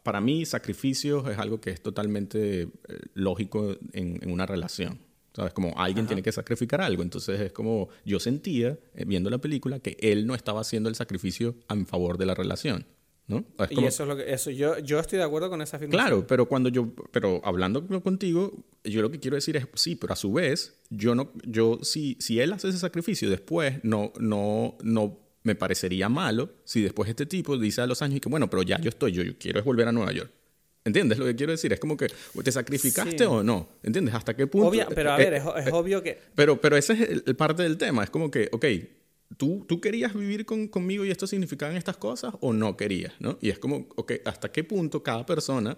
para mí sacrificios es algo que es totalmente eh, lógico en, una relación. ¿Sabes? Como alguien tiene que sacrificar algo. Entonces es como yo sentía, eh, viendo la película, que él no estaba haciendo el sacrificio en favor de la relación. ¿no? y eso es lo que... Eso, yo, yo estoy de acuerdo con esa afirmación. Claro, pero cuando yo... Pero hablando contigo, yo lo que quiero decir es, sí, pero a su vez, yo no... Yo, si, si él hace ese sacrificio después, no, no, no me parecería malo si después este tipo dice a los años y que, bueno, pero ya yo estoy, yo, quiero es volver a Nueva York. ¿Entiendes lo que quiero decir? Es como que te sacrificaste o no. ¿Entiendes? ¿Hasta qué punto? pero a ver, es, obvio que... Pero, pero ese es el, parte del tema. Es como que, ok, ¿tú, tú querías vivir con, conmigo y esto significaban estas cosas o no querías? ¿no? Y es como, ok, ¿hasta qué punto cada persona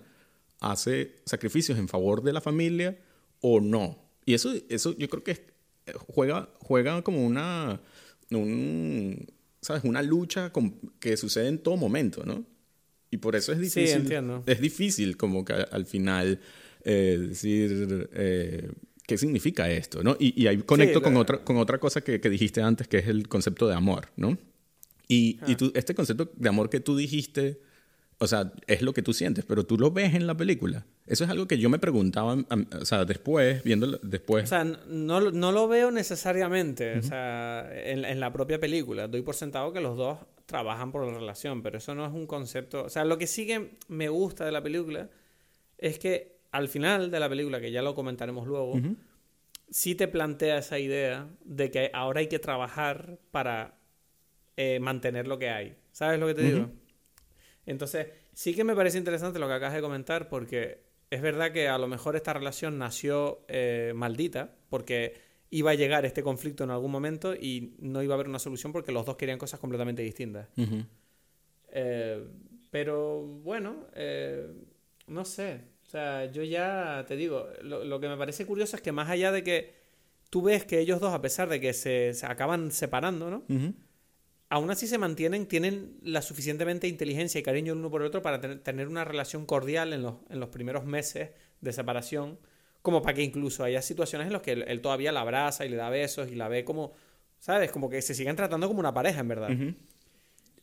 hace sacrificios en favor de la familia o no? Y eso, eso yo creo que juega, juega como una... Un, ¿sabes? Una lucha que sucede en todo momento, ¿no? Y por eso es difícil. Sí, entiendo. Es difícil como que al final eh, decir eh, qué significa esto, ¿no? Y, ahí conecto con, otra, con otra cosa que, dijiste antes, que es el concepto de amor, ¿no? Y, y tú, este concepto de amor que tú dijiste o sea, es lo que tú sientes, pero tú lo ves en la película. Eso es algo que yo me preguntaba, o sea, después, viéndolo después. O sea, no, no lo veo necesariamente, o sea, en, en, la propia película. Doy por sentado que los dos trabajan por la relación, pero eso no es un concepto. O sea, lo que sí que me gusta de la película es que al final de la película, que ya lo comentaremos luego, sí te plantea esa idea de que ahora hay que trabajar para eh, mantener lo que hay. ¿Sabes lo que te digo? Entonces, sí que me parece interesante lo que acabas de comentar porque es verdad que a lo mejor esta relación nació eh, maldita porque iba a llegar este conflicto en algún momento y no iba a haber una solución porque los dos querían cosas completamente distintas. Eh, pero bueno, eh, no sé. O sea, yo ya te digo, lo, que me parece curioso es que más allá de que tú ves que ellos dos, a pesar de que se, acaban separando, ¿no? Aún así se mantienen, tienen la suficientemente inteligencia y cariño el uno por el otro para tener una relación cordial en los, en los, primeros meses de separación, como para que incluso haya situaciones en las que él, todavía la abraza y le da besos y la ve como, ¿sabes? Como que se siguen tratando como una pareja, en verdad.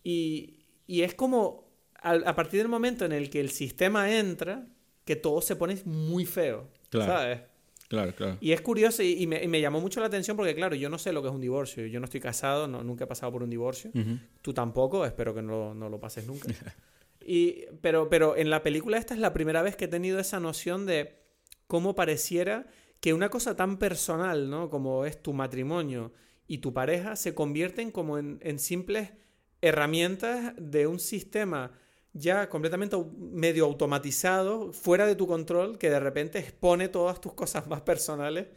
y, y, es como, a, partir del momento en el que el sistema entra, que todo se pone muy feo, ¿sabes? Claro, claro. Y es curioso y, me, llamó mucho la atención porque, claro, yo no sé lo que es un divorcio. Yo no estoy casado, no, nunca he pasado por un divorcio. Tú tampoco, espero que no, no lo pases nunca. y, pero, pero en la película esta es la primera vez que he tenido esa noción de cómo pareciera que una cosa tan personal, ¿no? Como es tu matrimonio y tu pareja, se convierten como en, en simples herramientas de un sistema ya completamente medio automatizado, fuera de tu control, que de repente expone todas tus cosas más personales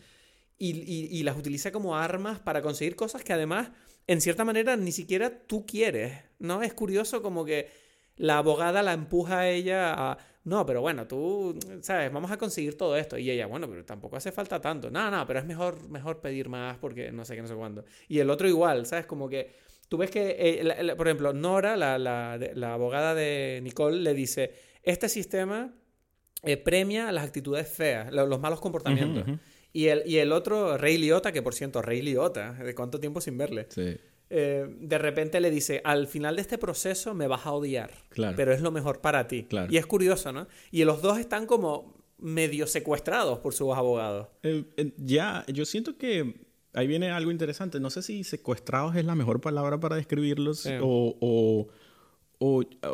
y, las utiliza como armas para conseguir cosas que además, en cierta manera, ni siquiera tú quieres, ¿no? Es curioso como que la abogada la empuja a ella a, no, pero bueno, tú, ¿sabes? Vamos a conseguir todo esto. Y ella, bueno, pero tampoco hace falta tanto. No, no, pero es mejor, mejor pedir más porque no sé qué, no sé cuándo. Y el otro igual, ¿sabes? Como que Tú ves que, eh, por ejemplo, Nora, la, abogada de Nicole, le dice, este sistema eh, premia las actitudes feas, los, malos comportamientos. Y, el, y el otro, Rey Liotta, que por cierto, Rey Liotta, ¿de cuánto tiempo sin verle? Sí. eh, de repente le dice, al final de este proceso me vas a odiar, pero es lo mejor para ti. Y es curioso, ¿no? Y los dos están como medio secuestrados por sus abogados. Eh, eh, ya, yo siento que ahí viene algo interesante. No sé si secuestrados es la mejor palabra para describirlos o, o,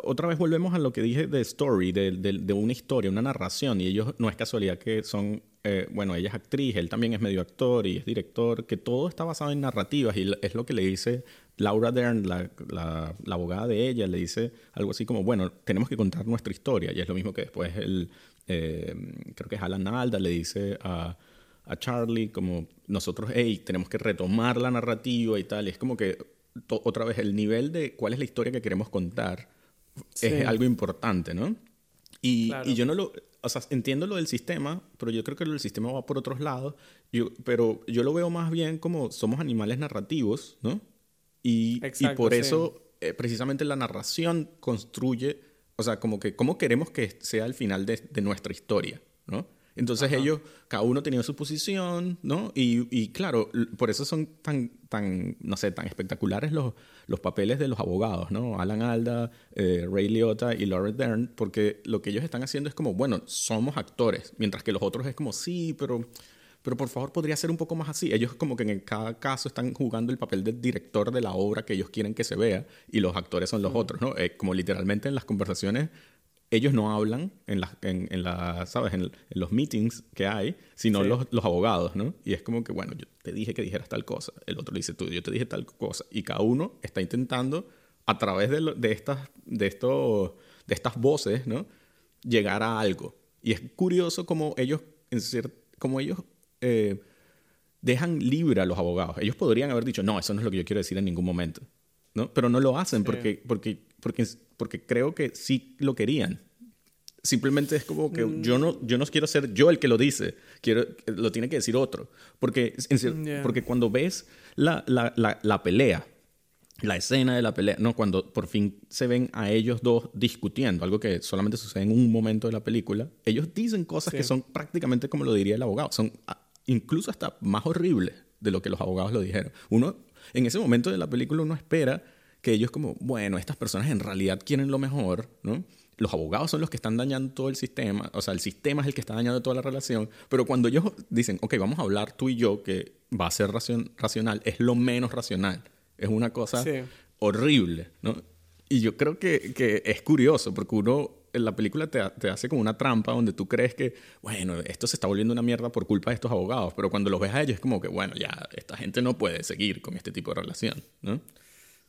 otra vez volvemos a lo que dije de story, de, de, una historia, una narración. Y ellos no es casualidad que son, eh, bueno, ella es actriz, él también es medio actor y es director, que todo está basado en narrativas y es lo que le dice Laura Dern, la, la, la abogada de ella, le dice algo así como, bueno, tenemos que contar nuestra historia. Y es lo mismo que después el, eh, creo que es Alan Alda, le dice a a Charlie, como nosotros, hey, tenemos que retomar la narrativa y tal. Y es como que otra vez el nivel de cuál es la historia que queremos contar es algo importante, ¿no? Y, y, yo no lo, o sea, entiendo lo del sistema, pero yo creo que el sistema va por otros lados. Yo, pero yo lo veo más bien como somos animales narrativos, ¿no? Y, y por eso eh, precisamente la narración construye, o sea, como que cómo queremos que sea el final de, de nuestra historia, ¿no? Entonces ellos, cada uno tenía su posición, ¿no? Y, y, claro, por eso son tan, tan, no sé, tan espectaculares los, los papeles de los abogados, ¿no? Alan Alda, eh, Ray Liotta y Laura Dern, porque lo que ellos están haciendo es como, bueno, somos actores, mientras que los otros es como, sí, pero, pero por favor podría ser un poco más así. Ellos como que en cada caso están jugando el papel del director de la obra que ellos quieren que se vea y los actores son los otros, ¿no? Eh, como literalmente en las conversaciones ellos no hablan en, la, en, en la, ¿sabes? En, los meetings que hay, sino los, los, abogados, ¿no? Y es como que, bueno, yo te dije que dijeras tal cosa, el otro le dice tú, yo te dije tal cosa, y cada uno está intentando, a través de, de, estas, de, esto, de estas voces, ¿no? Llegar a algo. Y es curioso como ellos, en como ellos eh, dejan libre a los abogados. Ellos podrían haber dicho, no, eso no es lo que yo quiero decir en ningún momento, ¿no? Pero no lo hacen porque, porque, porque porque creo que sí lo querían. Simplemente es como que yo, no, yo no quiero ser yo el que lo dice, quiero, lo tiene que decir otro. Porque, porque cuando ves la, la, la, pelea, la escena de la pelea, ¿no? cuando por fin se ven a ellos dos discutiendo, algo que solamente sucede en un momento de la película, ellos dicen cosas que son prácticamente como lo diría el abogado, son ah, incluso hasta más horribles de lo que los abogados lo dijeron. Uno, en ese momento de la película, uno espera que ellos como, bueno, estas personas en realidad quieren lo mejor, ¿no? Los abogados son los que están dañando todo el sistema, o sea, el sistema es el que está dañando toda la relación, pero cuando ellos dicen, ok, vamos a hablar tú y yo, que va a ser racional, es lo menos racional, es una cosa horrible, ¿no? Y yo creo que, que, es curioso, porque uno en la película te, te, hace como una trampa donde tú crees que, bueno, esto se está volviendo una mierda por culpa de estos abogados, pero cuando los ves a ellos es como que, bueno, ya, esta gente no puede seguir con este tipo de relación, ¿no?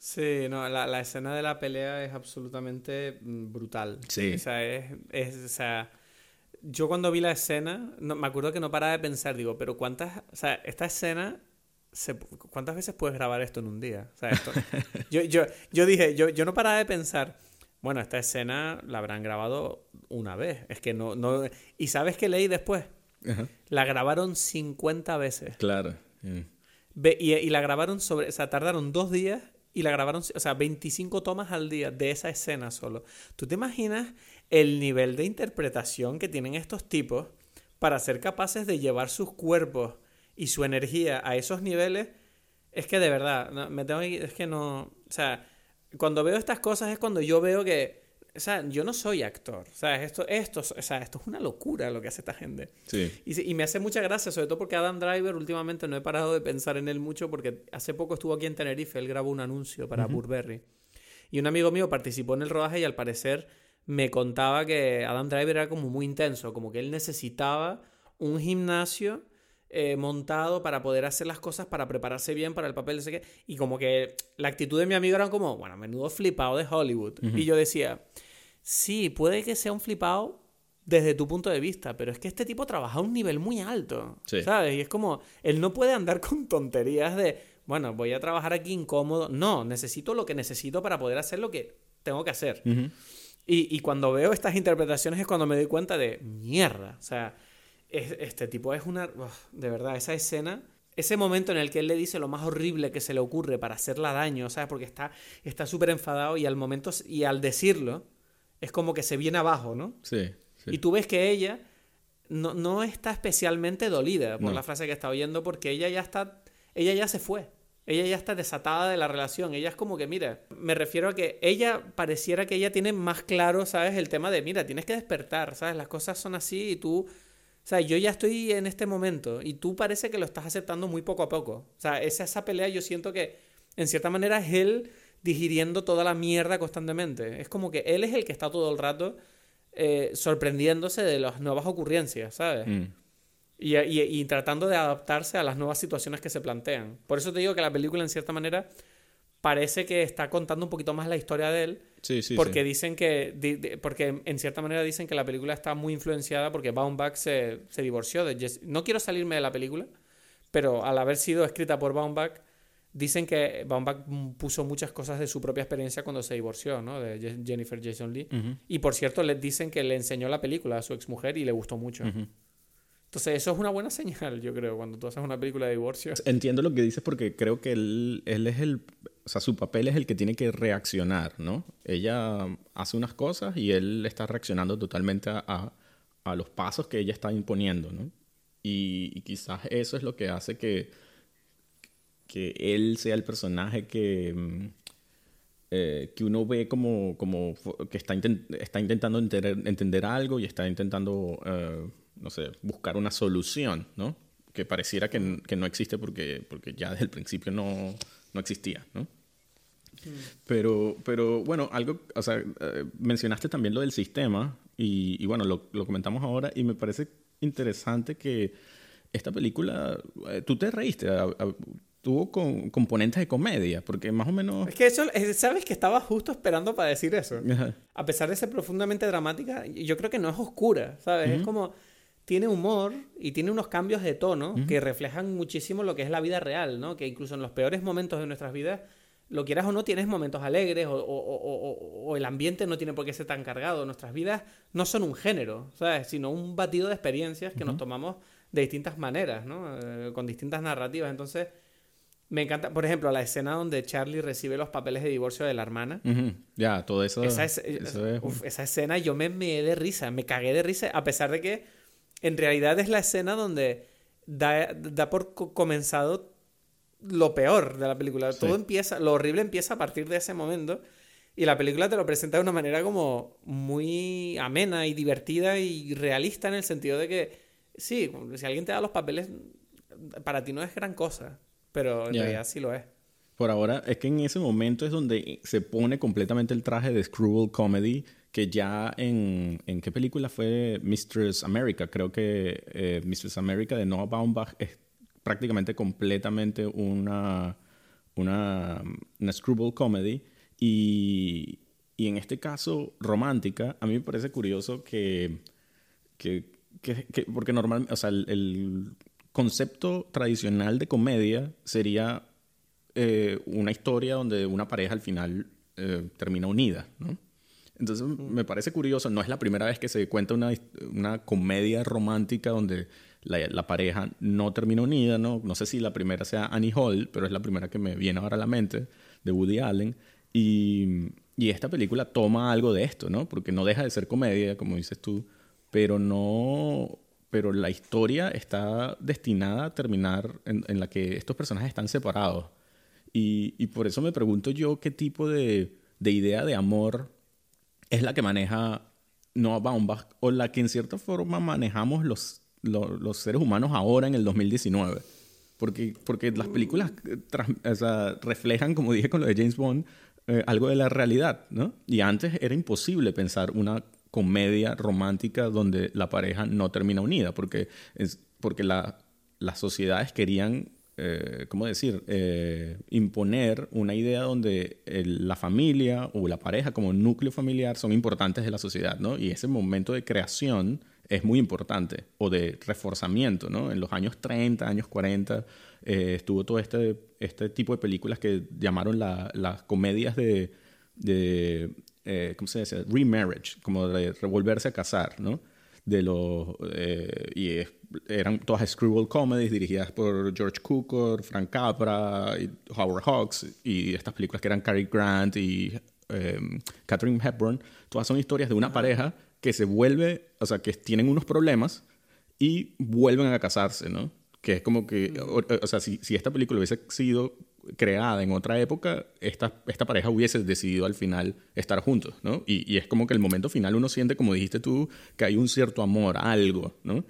Sí, no, la, la, escena de la pelea es absolutamente mm, brutal. Sí. O sea, es, es, o sea, yo cuando vi la escena, no, me acuerdo que no paraba de pensar, digo, pero cuántas, o sea, esta escena, se, ¿cuántas veces puedes grabar esto en un día? O sea, esto, yo, yo, yo dije, yo, yo no paraba de pensar, bueno, esta escena la habrán grabado una vez, es que no, no, y ¿sabes qué leí después? La grabaron 50 veces. Claro. y, y la grabaron sobre, o sea, tardaron dos días y la grabaron, o sea, 25 tomas al día de esa escena solo. ¿Tú te imaginas el nivel de interpretación que tienen estos tipos para ser capaces de llevar sus cuerpos y su energía a esos niveles? Es que de verdad, me tengo es que no, o sea, cuando veo estas cosas es cuando yo veo que o sea, yo no soy actor. O sea, esto, esto, o sea, esto es una locura lo que hace esta gente. Sí. Y, y, me hace mucha gracia, sobre todo porque Adam Driver últimamente no he parado de pensar en él mucho porque hace poco estuvo aquí en Tenerife, él grabó un anuncio para Burberry. Y un amigo mío participó en el rodaje y al parecer me contaba que Adam Driver era como muy intenso, como que él necesitaba un gimnasio eh, montado para poder hacer las cosas, para prepararse bien para el papel de ese que. Y como que la actitud de mi amigo era como, bueno, menudo flipado de Hollywood. Y yo decía, sí, puede que sea un flipado desde tu punto de vista, pero es que este tipo trabaja a un nivel muy alto, ¿sabes? Y es como, él no puede andar con tonterías de, bueno, voy a trabajar aquí incómodo. No, necesito lo que necesito para poder hacer lo que tengo que hacer. y, y cuando veo estas interpretaciones es cuando me doy cuenta de, mierda, o sea este tipo es una... de verdad, esa escena ese momento en el que él le dice lo más horrible que se le ocurre para hacerla daño, ¿sabes? Porque está está súper enfadado y al momento y al decirlo es como que se viene abajo, ¿no? Sí. Y tú ves que ella no, no está especialmente dolida por la frase que está oyendo porque ella ya está ella ya se fue. ella ya está desatada de la relación. Ella es como que, mira, me refiero a que ella pareciera que ella tiene más claro, ¿sabes? El tema de, mira, tienes que despertar, ¿sabes? Las cosas son así y tú... O sea, yo ya estoy en este momento y tú parece que lo estás aceptando muy poco a poco. O sea, esa, esa pelea yo siento que, en cierta manera, es él digiriendo toda la mierda constantemente. Es como que él es el que está todo el rato eh, sorprendiéndose de las nuevas ocurrencias, ¿sabes? Mm. Y, y- y tratando de adaptarse a las nuevas situaciones que se plantean. Por eso te digo que la película, en cierta manera, parece que está contando un poquito más la historia de él. Sí, sí, porque sí. dicen que. di- porque en cierta manera dicen que la película está muy influenciada porque Baumbach se, se divorció de Jess- No quiero salirme de la película, pero al haber sido escrita por Baumbach, dicen que Baumbach puso muchas cosas de su propia experiencia cuando se divorció, ¿no? De Je- Jennifer Jason Lee. Y por cierto, les dicen que le enseñó la película a su exmujer y le gustó mucho. Entonces, eso es una buena señal, yo creo, cuando tú haces una película de divorcio. Entiendo lo que dices porque creo que él, él es el, o sea, su papel es el que tiene que reaccionar, ¿no? Ella hace unas cosas y él está reaccionando totalmente a, a- los pasos que ella está imponiendo, ¿no? Y, quizás eso es lo que hace que, que él sea el personaje que, mm, eh, que uno ve como, como que está, inten- está intentando entender algo y está intentando, eh, no sé, buscar una solución, ¿no? Que pareciera que, que no existe porque, porque ya desde el principio no, no existía, ¿no? Pero, pero bueno, algo, o sea, eh, mencionaste también lo del sistema y, y bueno, lo, lo comentamos ahora y me parece interesante que esta película, eh, tú te reíste, a- a- tuvo con, componentes de comedia, porque más o menos... Es que eso, es- sabes que estaba justo esperando para decir eso. Ajá. A pesar de ser profundamente dramática, yo creo que no es oscura, ¿sabes? Es como tiene humor y tiene unos cambios de tono que reflejan muchísimo lo que es la vida real, ¿no? Que incluso en los peores momentos de nuestras vidas, lo quieras o no, tienes momentos alegres o, o- o- o- o el ambiente no tiene por qué ser tan cargado. Nuestras vidas no son un género, ¿sabes? Sino un batido de experiencias que nos tomamos de distintas maneras, ¿no? Eh, con distintas narrativas. Entonces, me encanta, por ejemplo, la escena donde Charlie recibe los papeles de divorcio de la hermana. Ya, todo eso, Esa, es- eso es- uf, esa escena yo me meé de risa, me cagué de risa, a pesar de que en realidad es la escena donde da, da por co- comenzado lo peor de la película. Sí. Todo empieza, lo horrible empieza a partir de ese momento y la película te lo presenta de una manera como muy amena y divertida y realista en el sentido de que, sí, si alguien te da los papeles, para ti no es gran cosa, pero en Ya. realidad sí lo es. Por ahora, es que en ese momento es donde se pone completamente el traje de Screwball Comedy, que ya en, ¿en qué película fue Mistress America? Creo que eh, Mistress America de Noah Baumbach es prácticamente completamente una, una, una Screwball Comedy. Y, y en este caso, romántica, a mí me parece curioso que, que, que- que- porque normalmente, o sea, el, el concepto tradicional de comedia sería eh, una historia donde una pareja al final eh, termina unida, ¿no? Entonces me parece curioso, no es la primera vez que se cuenta una, una comedia romántica donde la, la pareja no termina unida, ¿no? No sé si la primera sea Annie Hall, pero es la primera que me viene ahora a la mente, de Woody Allen. Y, y esta película toma algo de esto, ¿no? Porque no deja de ser comedia, como dices tú, pero no... Pero la historia está destinada a terminar en, en la que estos personajes están separados. Y, y por eso me pregunto yo qué tipo de, de idea de amor es la que maneja Noah Baumbach o la que en cierta forma manejamos los, los, seres humanos ahora en el 2019. Porque, porque las películas eh, reflejan, como dije con lo de James Bond, eh, algo de la realidad, ¿no? Y antes era imposible pensar una comedia romántica donde la pareja no termina unida, porque, es, porque la, las sociedades querían, eh, ¿cómo decir?, eh, imponer una idea donde el- la familia o la pareja como núcleo familiar son importantes de la sociedad, ¿no? Y ese momento de creación es muy importante, o de reforzamiento, ¿no? En los años 30, años 40, eh, estuvo todo este, este tipo de películas que llamaron la- las comedias de, de eh, ¿cómo se dice? Remarriage, como de revolverse a casar, ¿no? De los, eh, y es- eran todas screwball comedies dirigidas por George Cukor, Frank Capra, y Howard Hawks, y estas películas que eran Cary Grant y eh, Catherine Hepburn, todas son historias de una pareja que se vuelve, o sea, que tienen unos problemas y vuelven a casarse, ¿no? Que es como que, o, o sea, si, si esta película hubiese sido creada en otra época, esta, esta pareja hubiese decidido al final estar juntos, ¿no? Y, y, es como que el momento final uno siente, como dijiste tú, que hay un cierto amor, algo, ¿no?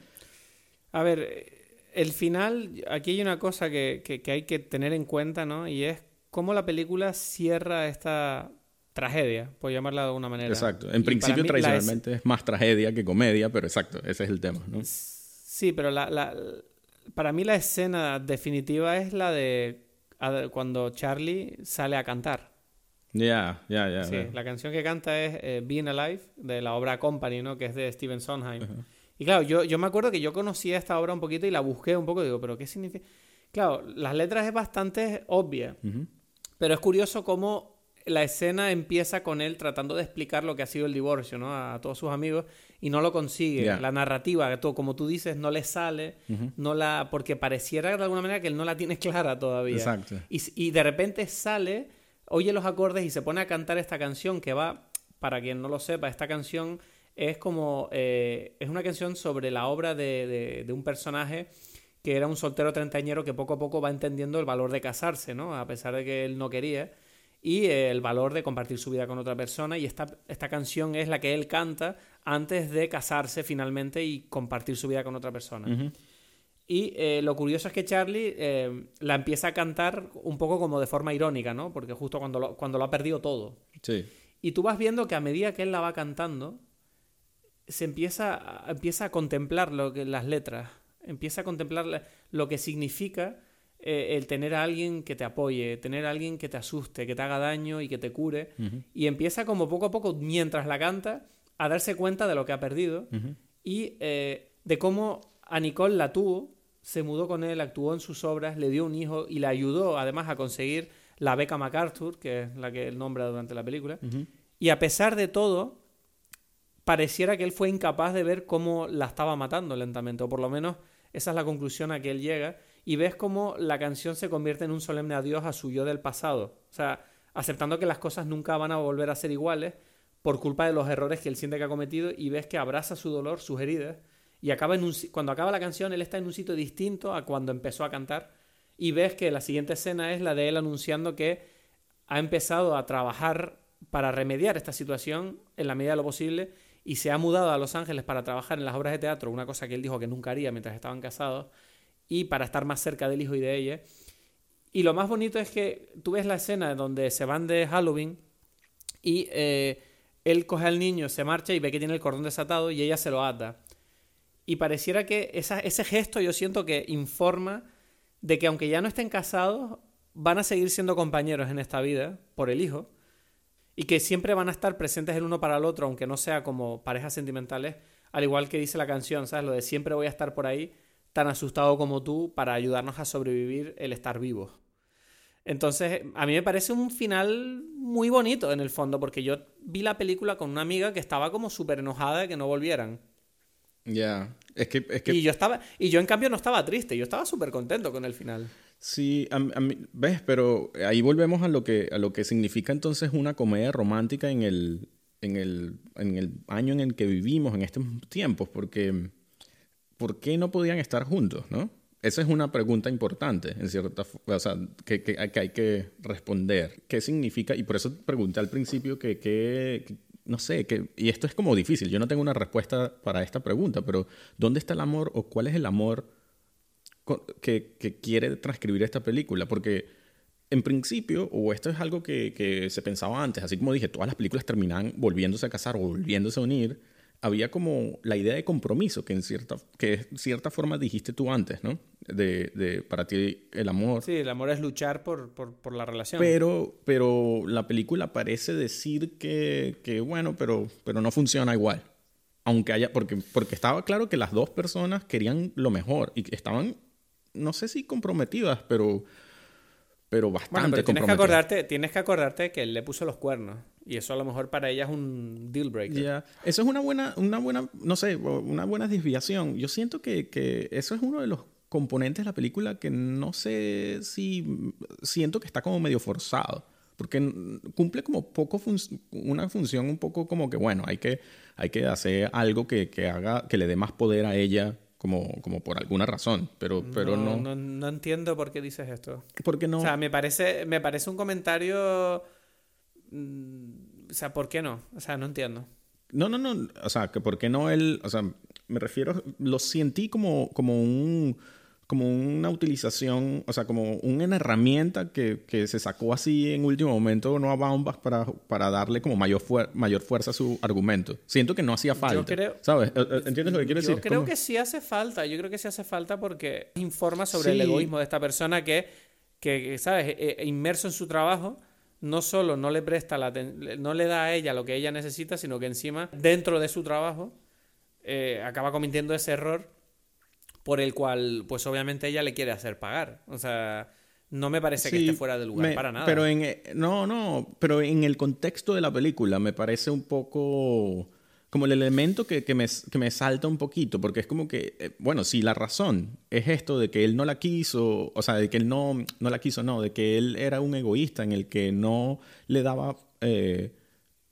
A ver, el final, aquí hay una cosa que, que, hay que tener en cuenta, ¿no? Y es cómo la película cierra esta tragedia, por llamarla de alguna manera. Exacto. En principio, tradicionalmente es... más tragedia que comedia, pero exacto, ese es el tema, ¿no? Sí, pero la, la, para mí la escena definitiva es la de cuando Charlie sale a cantar. Ya, ya, ya. Sí, la canción que canta es eh, Being Alive, de la obra Company, ¿no? Que es de Steven Sondheim. Y claro, yo, yo me acuerdo que yo conocía esta obra un poquito y la busqué un poco. Digo, ¿pero qué significa? Claro, las letras es bastante obvia. Pero es curioso cómo la escena empieza con él tratando de explicar lo que ha sido el divorcio, ¿no? A todos sus amigos y no lo consigue. La narrativa, como tú dices, no le sale, no la porque pareciera de alguna manera que él no la tiene clara todavía. Exacto. Y, y de repente sale, oye los acordes y se pone a cantar esta canción que va, para quien no lo sepa, esta canción es como eh, es una canción sobre la obra de, de, un personaje que era un soltero treintañero que poco a poco va entendiendo el valor de casarse, ¿no? A pesar de que él no quería y el valor de compartir su vida con otra persona. Y esta, esta canción es la que él canta antes de casarse finalmente y compartir su vida con otra persona. Y eh, lo curioso es que Charlie eh, la empieza a cantar un poco como de forma irónica, ¿no? Porque justo cuando lo, cuando lo ha perdido todo. Sí. Y tú vas viendo que a medida que él la va cantando, se empieza, empieza a contemplar lo que, las letras, empieza a contemplar lo que significa eh, el tener a alguien que te apoye, tener a alguien que te asuste, que te haga daño y que te cure. Y empieza como poco a poco, mientras la canta, a darse cuenta de lo que ha perdido y eh, de cómo a Nicole la tuvo, se mudó con él, actuó en sus obras, le dio un hijo y le ayudó además a conseguir la beca MacArthur, que es la que él nombra durante la película. Y a pesar de todo, pareciera que él fue incapaz de ver cómo la estaba matando lentamente, o por lo menos esa es la conclusión a que él llega y ves cómo la canción se convierte en un solemne adiós a su yo del pasado. O sea, aceptando que las cosas nunca van a volver a ser iguales por culpa de los errores que él siente que ha cometido y ves que abraza su dolor, sus heridas y acaba en un, cuando acaba la canción él está en un sitio distinto a cuando empezó a cantar y ves que la siguiente escena es la de él anunciando que ha empezado a trabajar para remediar esta situación en la medida de lo posible y se ha mudado a Los Ángeles para trabajar en las obras de teatro, una cosa que él dijo que nunca haría mientras estaban casados y para estar más cerca del hijo y de ella. Y lo más bonito es que tú ves la escena donde se van de Halloween y eh, él coge al niño, se marcha y ve que tiene el cordón desatado y ella se lo ata. Y pareciera que ese gesto yo siento que informa de que aunque ya no estén casados, van a seguir siendo compañeros en esta vida por el hijo y que siempre van a estar presentes el uno para el otro, aunque no sea como parejas sentimentales, al igual que dice la canción, ¿sabes? Lo de siempre voy a estar por ahí tan asustado como tú para ayudarnos a sobrevivir el estar vivos. Entonces, a mí me parece un final muy bonito en el fondo, porque yo vi la película con una amiga que estaba como súper enojada de que no volvieran. Ya, es, que, Y yo, estaba, y yo en cambio no estaba triste, yo estaba súper contento con el final. Sí, ves, pero ahí volvemos a lo, que, a lo que significa entonces una comedia romántica en el, en el, en el año en el que vivimos, en estos tiempos, porque ¿por qué no podían estar juntos, no? Esa es una pregunta importante, en cierta o sea, que, hay que responder. ¿Qué significa? Y por eso pregunté al principio que, no sé, que, y esto es como difícil, yo no tengo una respuesta para esta pregunta, pero ¿dónde está el amor o cuál es el amor que, quiere transcribir esta película? Porque en principio, o esto es algo que, se pensaba antes, así como dije, todas las películas terminan volviéndose a casar o volviéndose a unir, había como la idea de compromiso que en cierta, que cierta forma dijiste tú antes, ¿no? De, de, para ti el amor. Sí, el amor es luchar por, por, por la relación. Pero, pero la película parece decir que, que, bueno, pero, pero no funciona igual. Aunque haya, porque, porque estaba claro que las dos personas querían lo mejor y estaban, no sé si comprometidas, pero pero bastante tienes que acordarte Tienes que acordarte que él le puso los cuernos. Y eso a lo mejor para ella es un deal breaker. Ya, Eso es una buena, una buena, no sé, una buena desviación. Yo siento que, que eso es uno de los componentes de la película que no sé si siento que está como medio forzado. Porque cumple como poco una función un poco como que, bueno, hay que, hay que hacer algo que, que haga, que le dé más poder a ella como, como por alguna razón, pero, pero no, no, no. entiendo por qué dices esto. Porque no. O sea, me parece, me parece un comentario. mm, O sea, ¿por qué no? O sea, no entiendo. No, no, no. O sea, que por qué no él. O sea, me refiero. Lo sentí como, como un. Como una utilización, o sea, como una herramienta que, que se sacó así en último momento no a Baumbach para, para darle como mayor, fuer- mayor fuerza a su argumento. Siento que no hacía falta. creo- ¿Sabes? Eh, eh, ¿Entiendes lo que quiero Yo decir? creo Como- que sí hace falta. Yo creo que sí hace falta porque informa sobre el egoísmo de esta persona que, que ¿sabes? Eh, eh, inmerso en su trabajo, no solo no le presta la no le da a ella lo que ella necesita, sino que encima, dentro de su trabajo, eh, acaba cometiendo ese error por el cual, pues obviamente ella le quiere hacer pagar. O sea, no me parece que Sí, esté fuera de lugar me- para nada. Pero en, eh, no, no, pero en el contexto de la película me parece un poco como el elemento que, que me, que me salta un poquito, porque es como que, eh, bueno, si la razón es esto de que él no la quiso, o sea, de que él no, no la quiso, no, de que él era un egoísta en el que no le daba eh,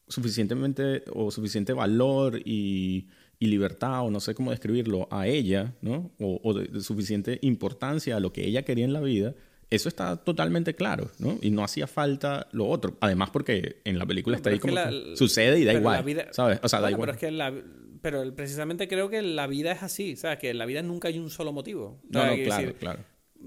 suficientemente o suficiente valor y, y libertad, o no sé cómo describirlo, a ella, ¿no? O, o de, de suficiente importancia a lo que ella quería en la vida, eso está totalmente claro, ¿no? Y no hacía falta lo otro. Además, porque en la película está pero ahí es que como la- que sucede y da igual, vida- ¿sabes? O sea, da igual. Pero es que la, pero precisamente creo que la vida es así, ¿sabes? Que en la vida nunca hay un solo motivo. No, no, claro, decir, claro.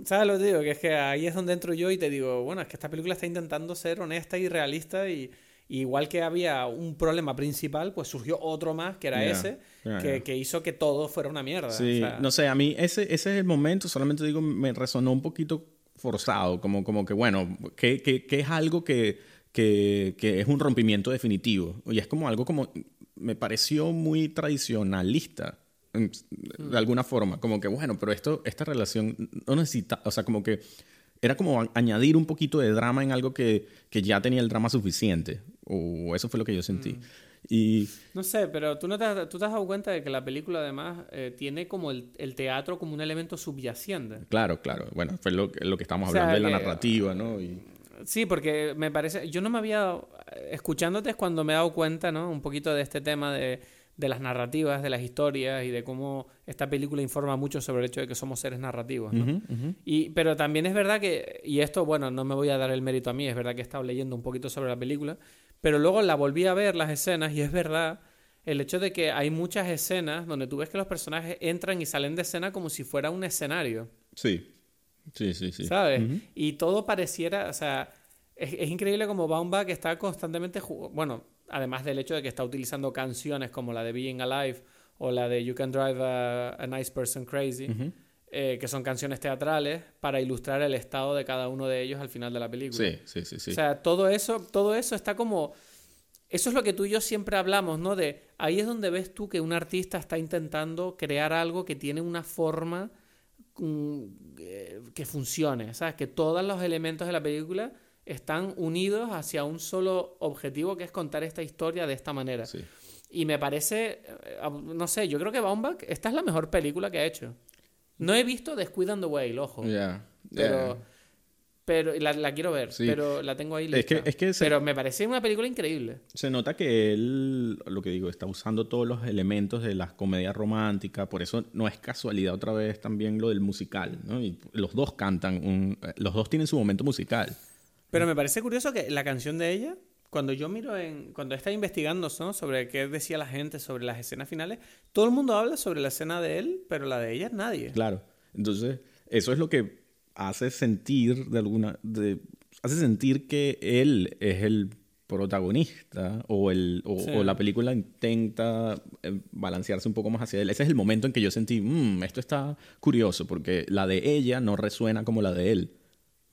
¿Sabes lo que digo? Que es que ahí es donde entro yo y te digo, bueno, es que esta película está intentando ser honesta y realista y igual que había un problema principal, pues surgió otro más, que era Ya, ese, ya, que, ya. que hizo que todo fuera una mierda. Sí, o sea, no sé, a mí ese, ese es el momento, solamente digo, me resonó un poquito forzado, como, como que, bueno, que, que, que es algo que, que, que es un rompimiento definitivo. Y es como algo como, me pareció muy tradicionalista, de alguna forma, como que, bueno, pero esto, esta relación no necesita, o sea, como que era como añadir un poquito de drama en algo que, que ya tenía el drama suficiente, o eso fue lo que yo sentí. Y No sé, pero tú, no te, has- tú te has dado cuenta de que la película además eh, tiene como el, el teatro como un elemento subyacente. Claro, claro. Bueno, fue lo, que- lo que estamos O sea, hablando de la que- narrativa, ¿no? Y, Sí, porque me parece, yo no me había, escuchándote es cuando me he dado cuenta, ¿no? Un poquito de este tema de, de las narrativas, de las historias y de cómo esta película informa mucho sobre el hecho de que somos seres narrativos, ¿no? Ujú, ujú. Y, pero también es verdad que, y esto, bueno, no me voy a dar el mérito a mí, es verdad que he estado leyendo un poquito sobre la película, pero luego la volví a ver las escenas y es verdad el hecho de que hay muchas escenas donde tú ves que los personajes entran y salen de escena como si fuera un escenario. Sí. Sí, sí, sí. ¿sabes? Y todo pareciera, o sea, es, es increíble como Baumbach está constantemente, bueno, además del hecho de que está utilizando canciones como la de Being Alive o la de You Can Drive a, a Nice Person Crazy, Ujú. Eh, que son canciones teatrales para ilustrar el estado de cada uno de ellos al final de la película. Sí, sí, sí, sí. O sea, todo eso, todo eso está como... Eso es lo que tú y yo siempre hablamos, ¿no? De ahí es donde ves tú que un artista está intentando crear algo que tiene una forma mm, eh, que funcione, ¿sabes? Que todos los elementos de la película están unidos hacia un solo objetivo que es contar esta historia de esta manera. Sí. Y me parece, eh, no sé, yo creo que Baumbach, esta es la mejor película que ha hecho. No he visto The Squid and the Whale, ojo. Ya. Pero, pero la, la quiero ver, Sí. pero la tengo ahí Es lista. que- es que se- Pero me parece una película increíble. Se nota que él, lo que digo, está usando todos los elementos de las comedias románticas, por eso no es casualidad otra vez también lo del musical, ¿no? Y los dos cantan, un- los dos tienen su momento musical. Pero me parece curioso que la canción de ella, cuando yo miro en. Cuando está investigando ¿no? sobre qué decía la gente sobre las escenas finales, todo el mundo habla sobre la escena de él, pero la de ella nadie. Claro. Entonces, eso es lo que hace sentir de alguna. De, hace sentir que él es el protagonista o, el, o, Sí. o la película intenta eh, balancearse un poco más hacia él. Ese es el momento en que yo sentí, "Mm, esto está curioso, porque la de ella no resuena como la de él.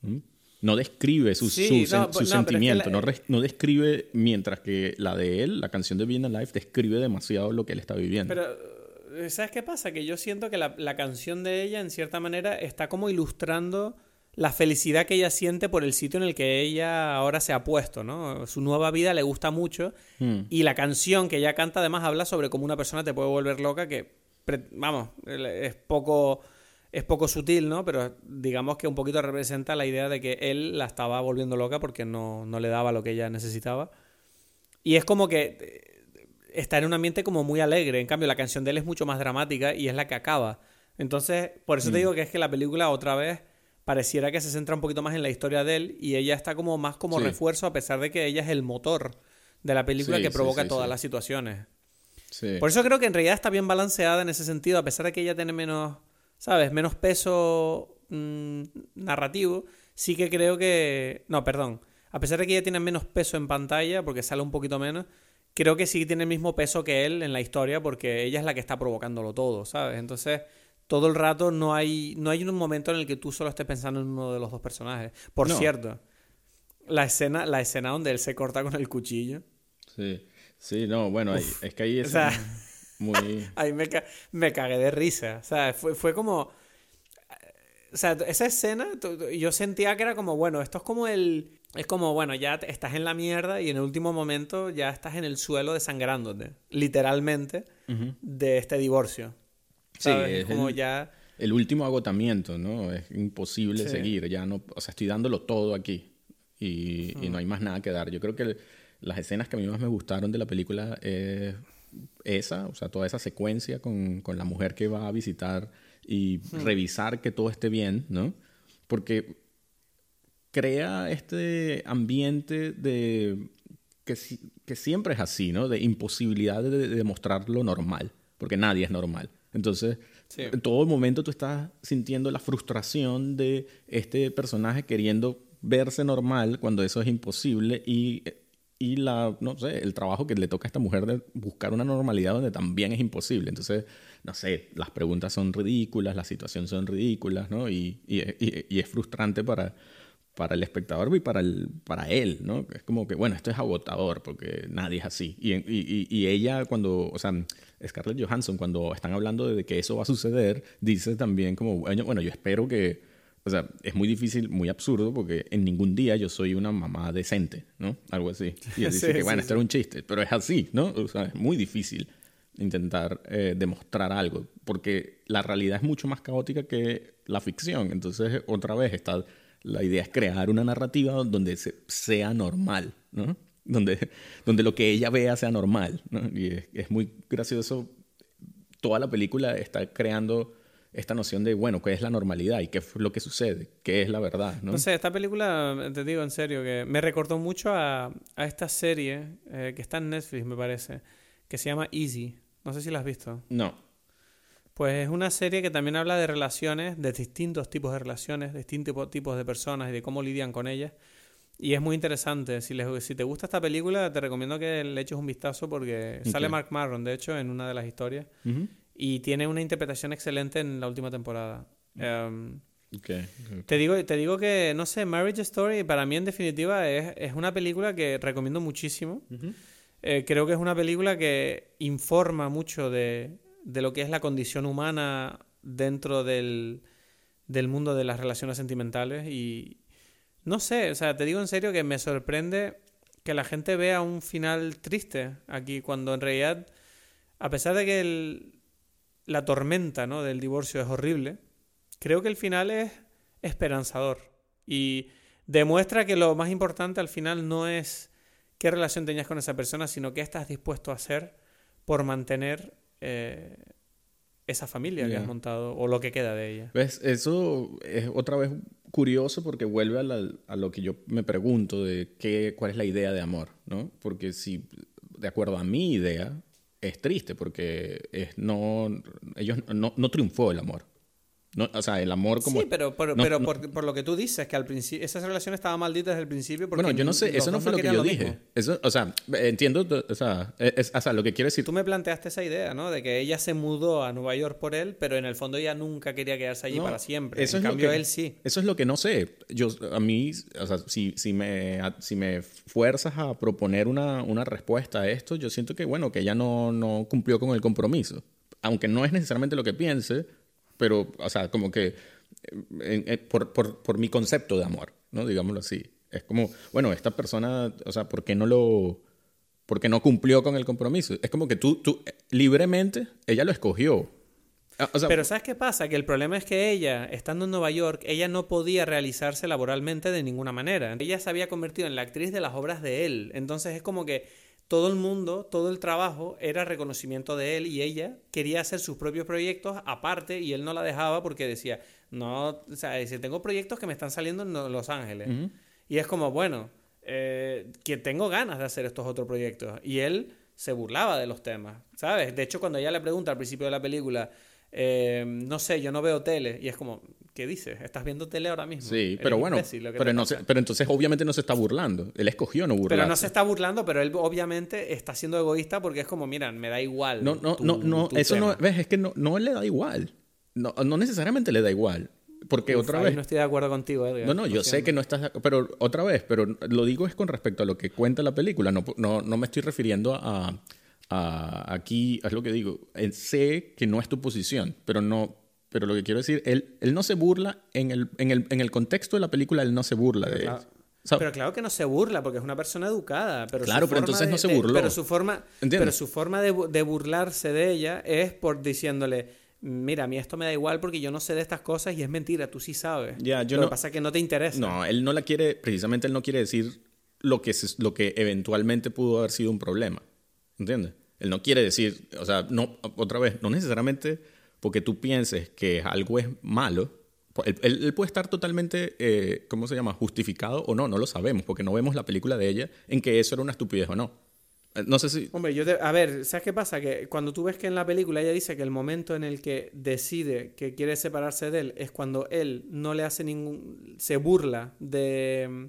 ¿Mm? No describe su, Sí, su, no, sen- pues, su no, pero es que sentimiento, la- no, res- no describe, mientras que la de él, la canción de Being Alive, describe demasiado lo que él está viviendo. Pero, eh, ¿sabes qué pasa? Que yo siento que la, la canción de ella, en cierta manera, está como ilustrando la felicidad que ella siente por el sitio en el que ella ahora se ha puesto, ¿no? Su nueva vida le gusta mucho Mm. y la canción que ella canta además habla sobre cómo una persona te puede volver loca que, pre- vamos, es poco, es poco sutil, ¿no? Pero digamos que un poquito representa la idea de que él la estaba volviendo loca porque no, no le daba lo que ella necesitaba. Y es como que eh, está en un ambiente como muy alegre. En cambio, la canción de él es mucho más dramática y es la que acaba. Entonces, por eso te digo que es que la película otra vez pareciera que se centra un poquito más en la historia de él y ella está como más como Sí. refuerzo a pesar de que ella es el motor de la película Sí, que provoca sí, todas las situaciones. Sí. Por eso creo que en realidad está bien balanceada en ese sentido, a pesar de que ella tiene menos, ¿sabes? Menos peso mm, narrativo, sí que creo que... No, perdón. A pesar de que ella tiene menos peso en pantalla, porque sale un poquito menos, creo que sí tiene el mismo peso que él en la historia, porque ella es la que está provocándolo todo, ¿sabes? Entonces, todo el rato no hay, no hay un momento en el que tú solo estés pensando en uno de los dos personajes. Por No. cierto, la escena, la escena donde él se corta con el cuchillo. Sí, sí, no, bueno, es que ahí O es sea, muy... Ahí me, ca- me cagué de risa. O sea, fue, fue como. O sea, esa escena, yo sentía que era como, bueno, esto es como el. Es como, bueno, ya estás en la mierda y en el último momento ya estás en el suelo desangrándote, literalmente, Ujú. de este divorcio. Sí, ¿Sabes? es Es como el- ya. El último agotamiento, ¿no? Es imposible Sí. seguir, ya no, o sea, estoy dándolo todo aquí y, y no hay más nada que dar. Yo creo que el- las escenas que a mí más me gustaron de la película es esa, o sea, toda esa secuencia con, con la mujer que va a visitar y revisar que todo esté bien, ¿no? Porque crea este ambiente de que, que siempre es así, ¿no? De imposibilidad de, de demostrar lo normal, porque nadie es normal. Entonces, Sí. en todo el momento tú estás sintiendo la frustración de este personaje queriendo verse normal cuando eso es imposible y, y la, no sé, el trabajo que le toca a esta mujer de buscar una normalidad donde también es imposible. Entonces, no sé, las preguntas son ridículas, las situaciones son ridículas, ¿no? Y, y- y- y es frustrante para, para el espectador y para, el, para él, ¿no? Es como que, bueno, esto es agotador porque nadie es así. Y, y- y- ella cuando, o sea, Scarlett Johansson, cuando están hablando de que eso va a suceder, dice también como, bueno, yo espero que, o sea, es muy difícil, muy absurdo porque en ningún día yo soy una mamá decente, ¿no? Algo así. Y él dice Sí, que, bueno, sí. esto era un chiste, pero es así, ¿no? O sea, es muy difícil intentar eh, demostrar algo, porque la realidad es mucho más caótica que la ficción. Entonces, otra vez, está, la idea es crear una narrativa donde se- sea normal, ¿no? Donde, donde lo que ella vea sea normal, ¿no? Y es, es muy gracioso. Toda la película está creando esta noción de, bueno, ¿qué es la normalidad? ¿Y qué es lo que sucede? ¿Qué es la verdad? ¿no? No sé, esta película, te digo en serio, que me recordó mucho a, a esta serie eh, que está en Netflix, me parece, que se llama Easy. No sé si la has visto. No. Pues es una serie que también habla de relaciones, de distintos tipos de relaciones, de distintos tipos de personas y de cómo lidian con ellas. Y es muy interesante. Si, les- si te gusta esta película, te recomiendo que le eches un vistazo porque sale. Mark Maron, de hecho, en una de las historias. Ujú. Y tiene una interpretación excelente en la última temporada. Ok. te digo, te digo que, no sé, Marriage Story para mí en definitiva es, es una película que recomiendo muchísimo. Eh, creo que es una película que informa mucho de, de lo que es la condición humana dentro del, del mundo de las relaciones sentimentales y no sé, o sea, te digo en serio que me sorprende que la gente vea un final triste aquí cuando en realidad, a pesar de que el- la tormenta ¿no? del divorcio es horrible, creo que el final es esperanzador y demuestra que lo más importante al final no es qué relación tenías con esa persona, sino qué estás dispuesto a hacer por mantener eh, esa familia que Ya. has montado o lo que queda de ella. ¿Ves? Eso es otra vez curioso porque vuelve a, la- a lo que yo me pregunto de qué, cuál es la idea de amor, ¿no? Porque si, de acuerdo a mi idea, es triste porque es no, ellos no, no triunfó el amor. No, o sea, el amor como... sí, pero, por, no- pero no- por, por lo que tú dices, que al principio esa relación estaba maldita desde el principio. Porque bueno, yo no sé, eso no fue lo que yo dije. Eso, o sea, entiendo, o sea, es- o sea, lo que quiero decir... Tú me planteaste esa idea, ¿no? De que ella se mudó a Nueva York por él, pero en el fondo ella nunca quería quedarse allí para siempre. eso en es lo cambio, que- él sí. Eso es lo que no sé. Yo, a mí, o sea, si, si, me, si me fuerzas a proponer una, una respuesta a esto, yo siento que, bueno, que ella no, no cumplió con el compromiso. Aunque no es necesariamente lo que piense, pero, o sea, como que eh, en- por, por, por mi concepto de amor, ¿no? Digámoslo así. Es como, bueno, esta persona, o sea, ¿por qué no lo... Porque no cumplió con el compromiso. Es como que tú, tú eh, libremente, ella lo escogió. Ah, Pero ¿sabes qué pasa? Que el problema es que ella, estando en Nueva York, ella no podía realizarse laboralmente de ninguna manera. Ella se había convertido en la actriz de las obras de él. Entonces es como que todo el mundo, todo el trabajo era reconocimiento de él y ella quería hacer sus propios proyectos aparte y él no la dejaba porque decía, no, o sea, si tengo proyectos que me están saliendo en Los Ángeles. Y es como, bueno, eh, que tengo ganas de hacer estos otros proyectos. Y él se burlaba de los temas, ¿sabes? De hecho, cuando ella le pregunta al principio de la película, eh, no sé, yo no veo tele, y es como, ¿qué dices? ¿Estás viendo tele ahora mismo? Sí, pero bueno, pero, no pero entonces obviamente no se está burlando, él escogió no burlarse. Pero no se está burlando, pero él obviamente está siendo egoísta porque es como, miran, me da igual. No, no, no, no, eso no, ves, es que no, no le da igual. No, no necesariamente le da igual. Porque otra vez. No estoy de acuerdo contigo, Edgar. No, no, yo sé que no estás. Pero otra vez, pero lo digo es con respecto a lo que cuenta la película. No, no, no me estoy refiriendo a, a. Aquí, es lo que digo. Sé que no es tu posición, pero no. Pero lo que quiero decir, él, él no se burla. En el, en, el, en el contexto de la película, él no se burla de claro. pero claro que no se burla, porque es una persona educada. Pero claro, pero entonces no se burló. pero su forma, pero su forma de, de burlarse de ella es por diciéndole mira, a mí esto me da igual porque yo no sé de estas cosas y es mentira, tú sí sabes. Ya, yo lo que pasa es que no te interesa. No, él no la quiere, precisamente él no quiere decir lo que, lo que eventualmente pudo haber sido un problema. ¿Entiendes? Él no quiere decir, o sea, no, otra vez, no necesariamente porque tú pienses que algo es malo. Él, puede estar totalmente, eh, ¿cómo se llama?, justificado o no, no lo sabemos, porque no vemos la película de ella en que eso era una estupidez o no. Eh, no sé si. Hombre, yo. A ver, ¿sabes qué pasa? Que cuando tú ves que en la película ella dice que el momento en el que decide que quiere separarse de él es cuando él no le hace ningún. se burla de.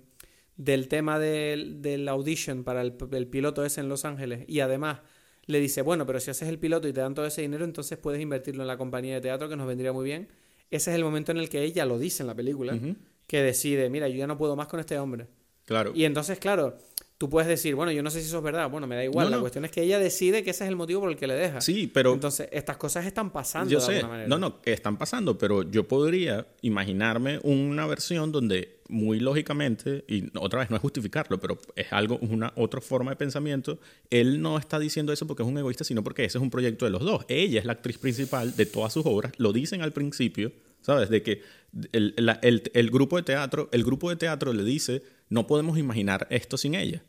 del tema del, del audition para el, el piloto ese en Los Ángeles y además le dice, bueno, pero si haces el piloto y te dan todo ese dinero, entonces puedes invertirlo en la compañía de teatro que nos vendría muy bien. Ese es el momento en el que ella lo dice en la película, que decide, mira, yo ya no puedo más con este hombre. Claro. Y entonces, claro, tú puedes decir, bueno, yo no sé si eso es verdad, bueno, me da igual, la cuestión es que ella decide que ese es el motivo por el que le deja. Sí, pero... Entonces, estas cosas están pasando. Yo sé, no, no, están pasando, pero yo podría imaginarme una versión donde muy lógicamente, y otra vez no es justificarlo, pero es algo, una otra forma de pensamiento, él no está diciendo eso porque es un egoísta, sino porque ese es un proyecto de los dos. Ella es la actriz principal de todas sus obras, lo dicen al principio, ¿sabes? De que el, el grupo de teatro, el grupo de teatro le dice, no podemos imaginar esto sin ella.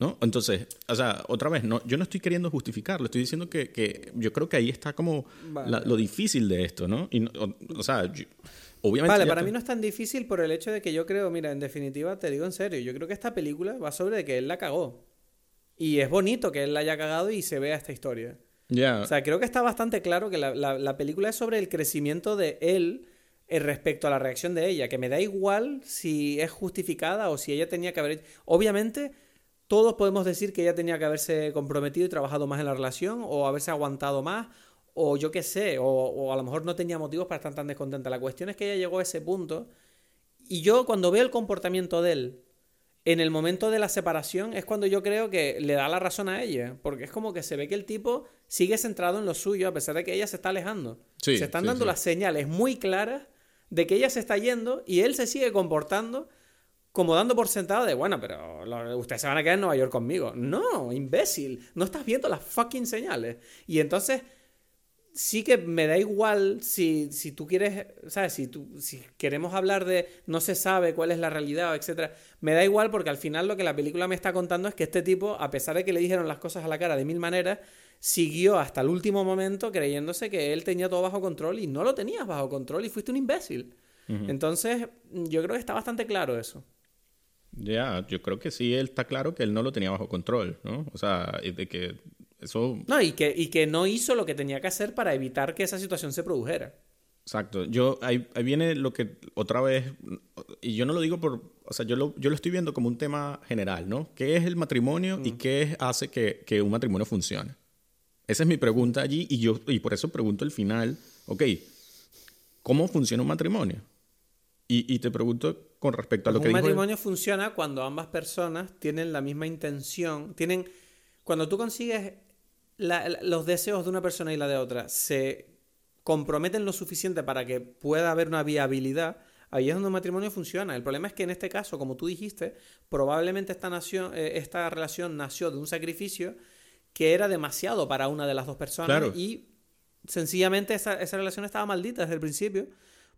¿No? Entonces, o sea, otra vez, no, yo no estoy queriendo justificarlo, estoy diciendo que, que yo creo que ahí está como lo difícil de esto, ¿no? Y, o, sea, obviamente... Vale, para mí no es tan difícil por el hecho de que yo creo, mira, en definitiva, te digo en serio, yo creo que esta película va sobre que él la cagó. Y es bonito que él la haya cagado y se vea esta historia. Ya. O sea, creo que está bastante claro que la, la, la película es sobre el crecimiento de él eh, respecto a la reacción de ella, que me da igual si es justificada o si ella tenía que haber... Obviamente todos podemos decir que ella tenía que haberse comprometido y trabajado más en la relación, o haberse aguantado más, o yo qué sé, o, a lo mejor no tenía motivos para estar tan descontenta. La cuestión es que ella llegó a ese punto, y yo cuando veo el comportamiento de él en el momento de la separación es cuando yo creo que le da la razón a ella, porque es como que se ve que el tipo sigue centrado en lo suyo a pesar de que ella se está alejando. se están dando las señales muy claras de que ella se está yendo y él se sigue comportando como dando por sentado de, bueno, pero ustedes se van a quedar en Nueva York conmigo. No, imbécil, no estás viendo las fucking señales. Y entonces, sí que me da igual si, si tú quieres, ¿sabes? Si, tú, si queremos hablar de no se sabe cuál es la realidad, etc. Me da igual porque al final lo que la película me está contando es que este tipo, a pesar de que le dijeron las cosas a la cara de mil maneras, siguió hasta el último momento creyéndose que él tenía todo bajo control y no lo tenías bajo control y fuiste un imbécil. Entonces, yo creo que está bastante claro eso. Ya, yo creo que sí, él está claro que él no lo tenía bajo control, ¿no? O sea, de que eso... No, y que, y que no hizo lo que tenía que hacer para evitar que esa situación se produjera. Exacto. Yo, ahí, viene lo que otra vez, y yo no lo digo por, o sea, yo lo, yo lo estoy viendo como un tema general, ¿no? ¿Qué es el matrimonio y qué hace que, que, un matrimonio funcione? Esa es mi pregunta allí y yo, y por eso pregunto al final, ok, ¿cómo funciona un matrimonio? Y, y te pregunto con respecto a lo que Un matrimonio funciona cuando ambas personas tienen la misma intención, tienen... Cuando tú consigues los deseos de una persona y la de otra se comprometen lo suficiente para que pueda haber una viabilidad, ahí es donde un matrimonio funciona. El problema es que en este caso, como tú dijiste, probablemente esta, nación, eh, esta relación nació de un sacrificio que era demasiado para una de las dos personas y sencillamente esa, esa relación estaba maldita desde el principio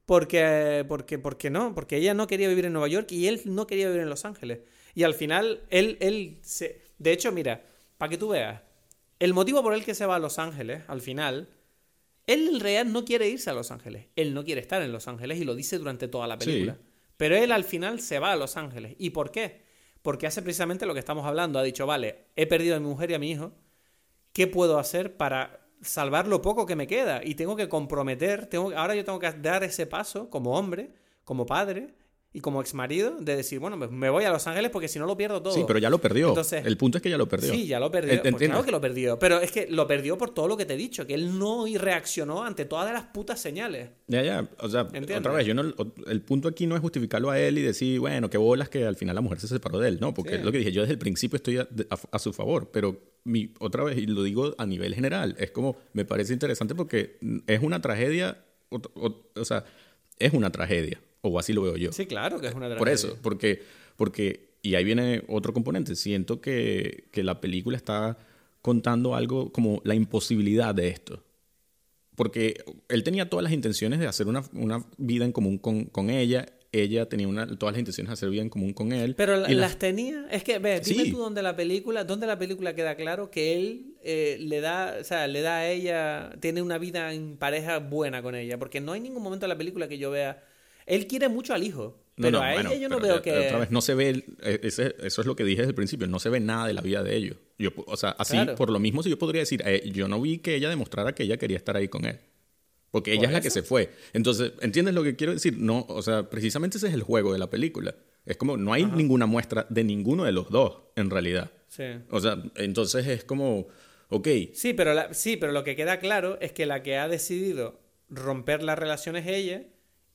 porque, porque, porque no, porque ella no quería vivir en Nueva York y él no quería vivir en Los Ángeles. Y al final, él, él se... De hecho, mira, para que tú veas. El motivo por el que se va a Los Ángeles, al final, él en realidad no quiere irse a Los Ángeles. Él no quiere estar en Los Ángeles y lo dice durante toda la película. Pero él al final se va a Los Ángeles. ¿Y por qué? Porque hace precisamente lo que estamos hablando. Ha dicho, vale, he perdido a mi mujer y a mi hijo. ¿Qué puedo hacer para salvar lo poco que me queda? Y tengo que comprometer, tengo, ahora yo tengo que dar ese paso como hombre, como padre, y como ex marido de decir, bueno, me voy a Los Ángeles porque si no lo pierdo todo. Sí, pero ya lo perdió. el punto es que ya lo perdió. Sí, ya lo perdió. Pues claro que lo perdió. Pero es que lo perdió por todo lo que te he dicho, que él no reaccionó ante todas las putas señales. Ya, ya. O sea, otra vez, yo no, el punto aquí no es justificarlo a él y decir, bueno, qué bolas que al final la mujer se separó de él. No, porque es lo que dije, yo desde el principio estoy a, su favor, pero mi, otra vez, y lo digo a nivel general, es como, me parece interesante porque es una tragedia, o sea, es una tragedia o así lo veo yo. Sí, claro que es una Por eso, porque, porque, y ahí viene otro componente, siento que, que la película está contando algo como la imposibilidad de esto. Porque él tenía todas las intenciones de hacer una, una vida en común con, con ella ella tenía una, todas las intenciones de hacer vida en común con él. Pero las, tenía. Es que, ve, dime tú dónde la película, dónde la película queda claro que él eh, le da, o sea, le da a ella, tiene una vida en pareja buena con ella. Porque no hay ningún momento en la película que yo vea él quiere mucho al hijo. Pero a ella yo no veo que. Otra vez, no se ve. E, eso es lo que dije desde el principio. No se ve nada de la vida de ellos. Yo, o sea, así, por lo mismo, si yo podría decir, eh, yo no vi que ella demostrara que ella quería estar ahí con él. Porque ella es la que se fue. Entonces, ¿entiendes lo que quiero decir? No, o sea, precisamente ese es el juego de la película. Es como, no hay ninguna muestra de ninguno de los dos, en realidad. Sí. O sea, entonces es como, ok. Sí pero, sí, pero lo que queda claro es que la que ha decidido romper la relación es ella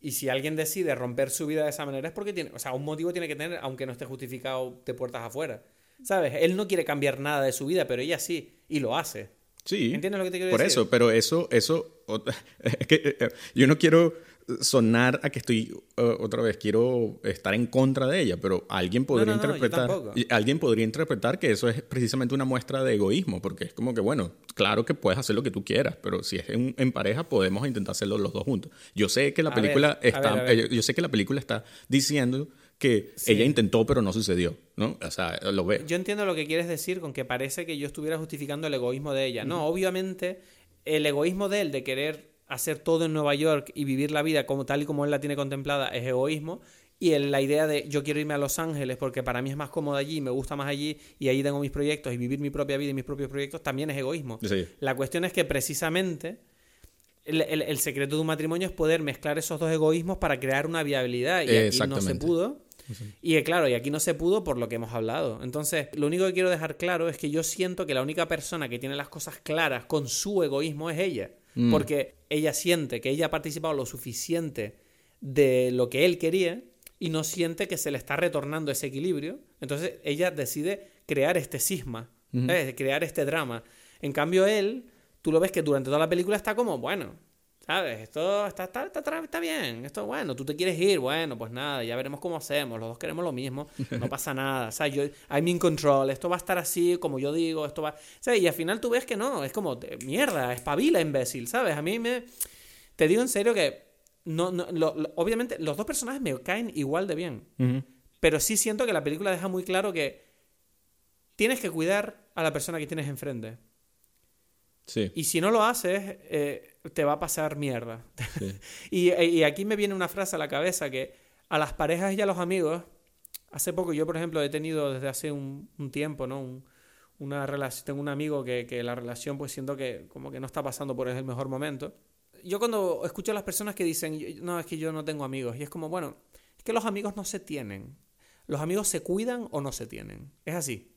y si alguien decide romper su vida de esa manera es porque tiene, o sea, un motivo tiene que tener, aunque no esté justificado de puertas afuera. ¿Sabes? Él no quiere cambiar nada de su vida, pero ella sí, y lo hace. Sí. ¿Entiendes lo que te quiero decir? Por eso, pero eso, eso, es que eh, eh, yo no quiero sonar a que estoy otra vez quiero estar en contra de ella, pero alguien podría interpretar alguien podría interpretar que eso es precisamente una muestra de egoísmo, porque es como que bueno, claro que puedes hacer lo que tú quieras, pero si es en, pareja podemos intentar hacerlo los dos juntos. Yo sé que la película está eh, yo sé que la película está diciendo que ella intentó pero no sucedió, ¿no? O sea, lo ve. Yo entiendo lo que quieres decir con que parece que yo estuviera justificando el egoísmo de ella. No, obviamente el egoísmo de él de querer hacer todo en Nueva York y vivir la vida como tal y como él la tiene contemplada es egoísmo. Y la idea de yo quiero irme a Los Ángeles porque para mí es más cómodo allí, me gusta más allí y allí tengo mis proyectos y vivir mi propia vida y mis propios proyectos también es egoísmo. La cuestión es que precisamente el, secreto de un matrimonio es poder mezclar esos dos egoísmos para crear una viabilidad y aquí no se pudo. Y claro, y aquí no se pudo por lo que hemos hablado. Entonces, lo único que quiero dejar claro es que yo siento que la única persona que tiene las cosas claras con su egoísmo es ella. Mm. Porque ella siente que ella ha participado lo suficiente de lo que él quería y no siente que se le está retornando ese equilibrio. Entonces ella decide crear este cisma, crear este drama. En cambio él, tú lo ves que durante toda la película está como, bueno, ¿Sabes? Esto está, está, está, bien, esto bueno, tú te quieres ir, bueno, pues nada, ya veremos cómo hacemos, los dos queremos lo mismo, no pasa nada, o sea, yo, I'm in control, esto va a estar así, como yo digo, esto va... O y al final tú ves que no, es como, mierda, espabila, imbécil, ¿sabes? A mí me... Te digo en serio que, no, no obviamente, los dos personajes me caen igual de bien, pero sí siento que la película deja muy claro que tienes que cuidar a la persona que tienes enfrente. Y si no lo haces, eh, te va a pasar mierda. y, aquí me viene una frase a la cabeza que a las parejas y a los amigos, hace poco yo, por ejemplo, he tenido desde hace un, tiempo, ¿no? una relación, tengo un amigo que, que, la relación, pues siento que como que no está pasando por el mejor momento. Yo cuando escucho a las personas que dicen, no, es que yo no tengo amigos, y es como, bueno, es que los amigos no se tienen. Los amigos se cuidan o no se tienen. Es así.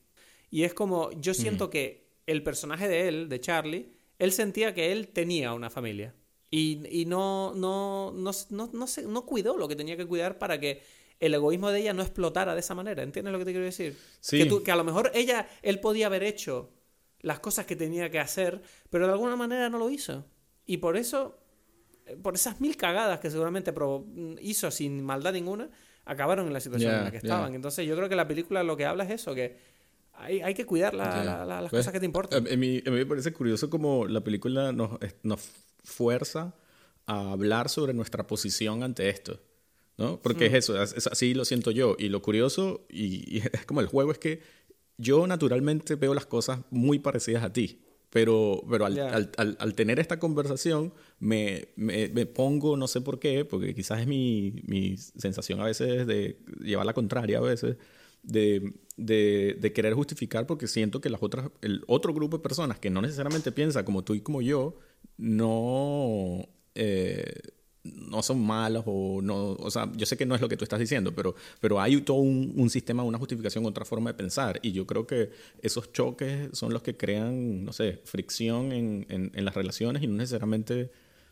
Y es como, yo siento que el personaje de él, de Charlie, él sentía que él tenía una familia. Y, no, no, no, no, no, no cuidó lo que tenía que cuidar para que el egoísmo de ella no explotara de esa manera. ¿Entiendes lo que te quiero decir? Sí. Que, que a lo mejor ella, él podía haber hecho las cosas que tenía que hacer, pero de alguna manera no lo hizo. Y por eso, por esas mil cagadas que seguramente hizo sin maldad ninguna, acabaron en la situación en la que estaban. Entonces yo creo que la película lo que habla es eso, que hay, hay que cuidar las pues, cosas que te importan. A mí, me parece curioso como la película nos, nos fuerza a hablar sobre nuestra posición ante esto. ¿no? Porque es eso, así lo siento yo. Y lo curioso, y, es como el juego, es que yo naturalmente veo las cosas muy parecidas a ti. Pero, pero al, Ya. al, al, al tener esta conversación me, me, me pongo, no sé por qué, porque quizás es mi, mi sensación a veces de llevar la contraria a veces, de, de, querer justificar porque siento que las otras, el otro grupo de personas que no necesariamente piensa como tú y como yo, no, eh, no son malas o no, o sea, yo sé que no es lo que tú estás diciendo, pero, pero hay todo un, un sistema, una justificación, otra forma de pensar. Y yo creo que esos choques son los que crean, no sé, fricción en, en, en las relaciones y no necesariamente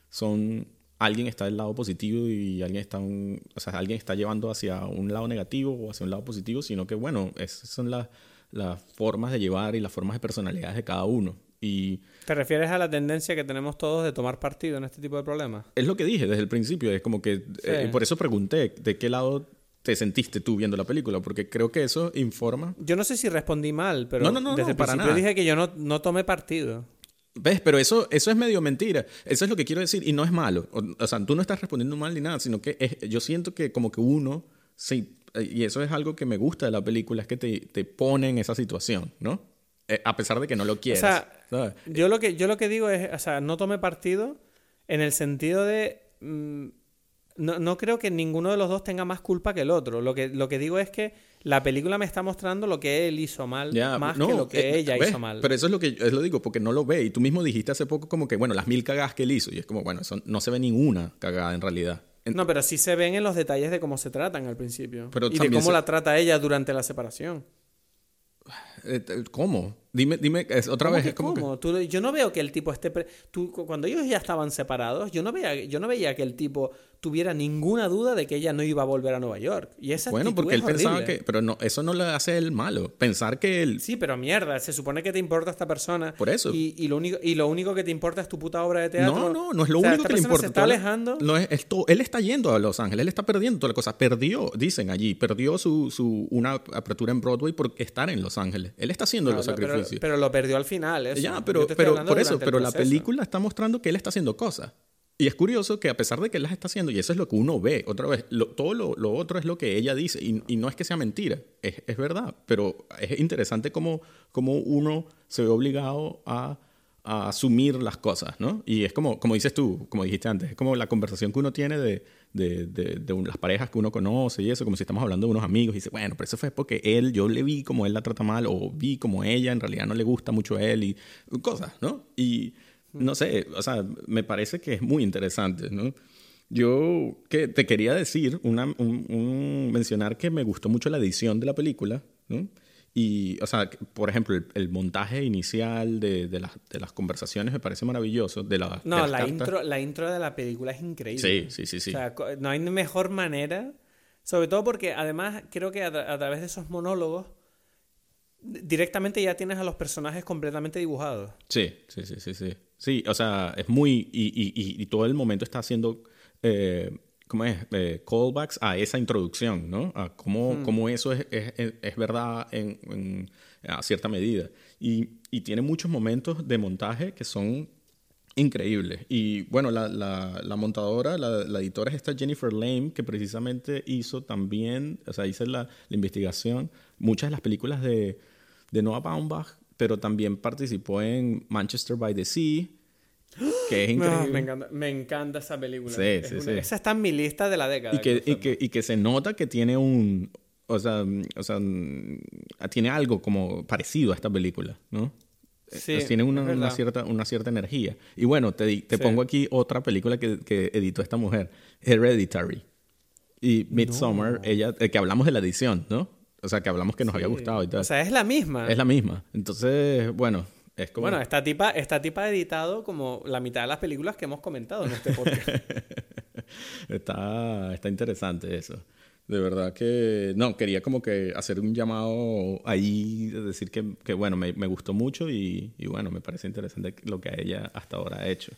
son alguien está del lado positivo y alguien está un- o sea, alguien está llevando hacia un lado negativo o hacia un lado positivo, sino que bueno, esas son las, las formas de llevar y las formas de personalidades de cada uno. Y ¿Te refieres a la tendencia que tenemos todos de tomar partido en este tipo de problemas? es lo que dije desde el principio, es como que eh, por eso pregunté de qué lado te sentiste tú viendo la película, porque creo que eso informa. Yo no sé si respondí mal, pero No, no, no, desde no, el para principio nada. dije que yo no, no tomé partido. ¿Ves? Pero eso, eso es medio mentira. Eso es lo que quiero decir y no es malo. O, o sea, tú no estás respondiendo mal ni nada, sino que es- yo siento que como que uno, sí, y eso es algo que me gusta de la película, es que te, te pone en esa situación, ¿no? Eh, a pesar de que no lo quieras. sea, ¿sabes? Yo lo que, yo lo que digo es, o sea, no tomé partido en el sentido de... mm, no, no creo que ninguno de los dos tenga más culpa que el otro. Lo que, lo que digo es que la película me está mostrando lo que él hizo mal, Ya, más no, que lo que eh, ella ¿ves? hizo mal. Pero eso es lo que es lo digo, porque no lo ve. Y tú mismo dijiste hace poco como que, bueno, las mil cagadas que él hizo. Y es como, bueno, eso no se ve ninguna cagada en realidad. En- No, pero sí se ven en los detalles de cómo se tratan al principio. Pero y de cómo se- la trata ella durante la separación. eh, eh, ¿Cómo? Dime, dime, es- otra ¿Cómo vez que es como que... cómo? Tú- yo no veo que el tipo esté... pre- tú, cu- cuando ellos ya estaban separados, yo no, veía, yo no veía que el tipo tuviera ninguna duda de que ella no iba a volver a Nueva York. Y esa Bueno, porque él es pensaba horrible. que... Pero no, eso no le hace el malo. Pensar que él... Sí, pero mierda, se supone que te importa esta persona. Por eso. Y, y lo, único, y lo único que te importa es tu puta obra de teatro. No, no, no es lo O sea, único esta que le importa. se está alejando. No es, es todo- él está yendo a Los Ángeles, él está perdiendo toda la cosa. Perdió, dicen allí, perdió su, su una apertura en Broadway por estar en Los Ángeles. Él está haciendo No, los no, pero, pero lo perdió al final. eso. ya, pero, pero por eso, pero la película está mostrando que él está haciendo cosas. Y es curioso que a pesar de que él las está haciendo, y eso es lo que uno ve, otra vez, lo- todo lo, lo otro es lo que ella dice, y, y no es que sea mentira, es, es verdad, pero es interesante cómo, cómo uno se ve obligado a, a asumir las cosas, ¿no? Y es como, como dices tú, como dijiste antes, es como la conversación que uno tiene de, de, de- de un- las parejas que uno conoce y eso, como si estamos hablando de unos amigos, y dice, bueno, pero eso fue porque él, yo le vi como él la trata mal, o vi como ella en realidad no le gusta mucho a él, y cosas, ¿no? Y no sé, o sea, me parece que es muy interesante, ¿no? Yo que te quería decir, una, un- un- mencionar que me gustó mucho la edición de la película, ¿no? Y, o sea, por ejemplo, el, el montaje inicial de, de las, de las conversaciones me parece maravilloso. De, la, No, la cartas. intro, la intro de la película es increíble. Sí, sí, sí, sí. O sea, no hay mejor manera, sobre todo porque además creo que a, tra- a través de esos monólogos directamente ya tienes a los personajes completamente dibujados. Sí, sí, sí, sí, sí. Sí, o sea, es muy... Y, y, y, y todo el momento está haciendo, eh, ¿cómo es? Eh, callbacks a esa introducción, ¿no? A cómo, cómo eso es, es, es- verdad en, en- a cierta medida. Y, y tiene muchos momentos de montaje que son increíbles. Y bueno, la, la, la montadora, la, la editora es esta Jennifer Lame, que precisamente hizo también, o sea, hizo la, la investigación, muchas de las películas de, de Noah Baumbach, pero también participó en Manchester by the Sea, que es increíble. me, encanta, me encanta esa película. Sí, Es sí, una- sí. Esa está en mi lista de la década. y, que, y, que, y que se nota que tiene un... O sea, o sea, tiene algo como parecido a esta película, ¿no? Sí, Entonces, tiene una, cierta, una cierta energía. Y bueno, te, te Sí. pongo aquí otra película que, que editó esta mujer, Hereditary. Y Midsommar, ella, eh, que hablamos de la edición, ¿no? O sea, que hablamos que nos había gustado y tal. O sea, es la misma. es la misma. Entonces, bueno, es como... Bueno, esta tipa, esta tipa ha editado como la mitad de las películas que hemos comentado en este podcast. está, está interesante eso. De verdad que, no, quería como que hacer un llamado ahí, de decir que, que bueno, me, me gustó mucho y, y bueno, me parece interesante lo que ella hasta ahora ha hecho.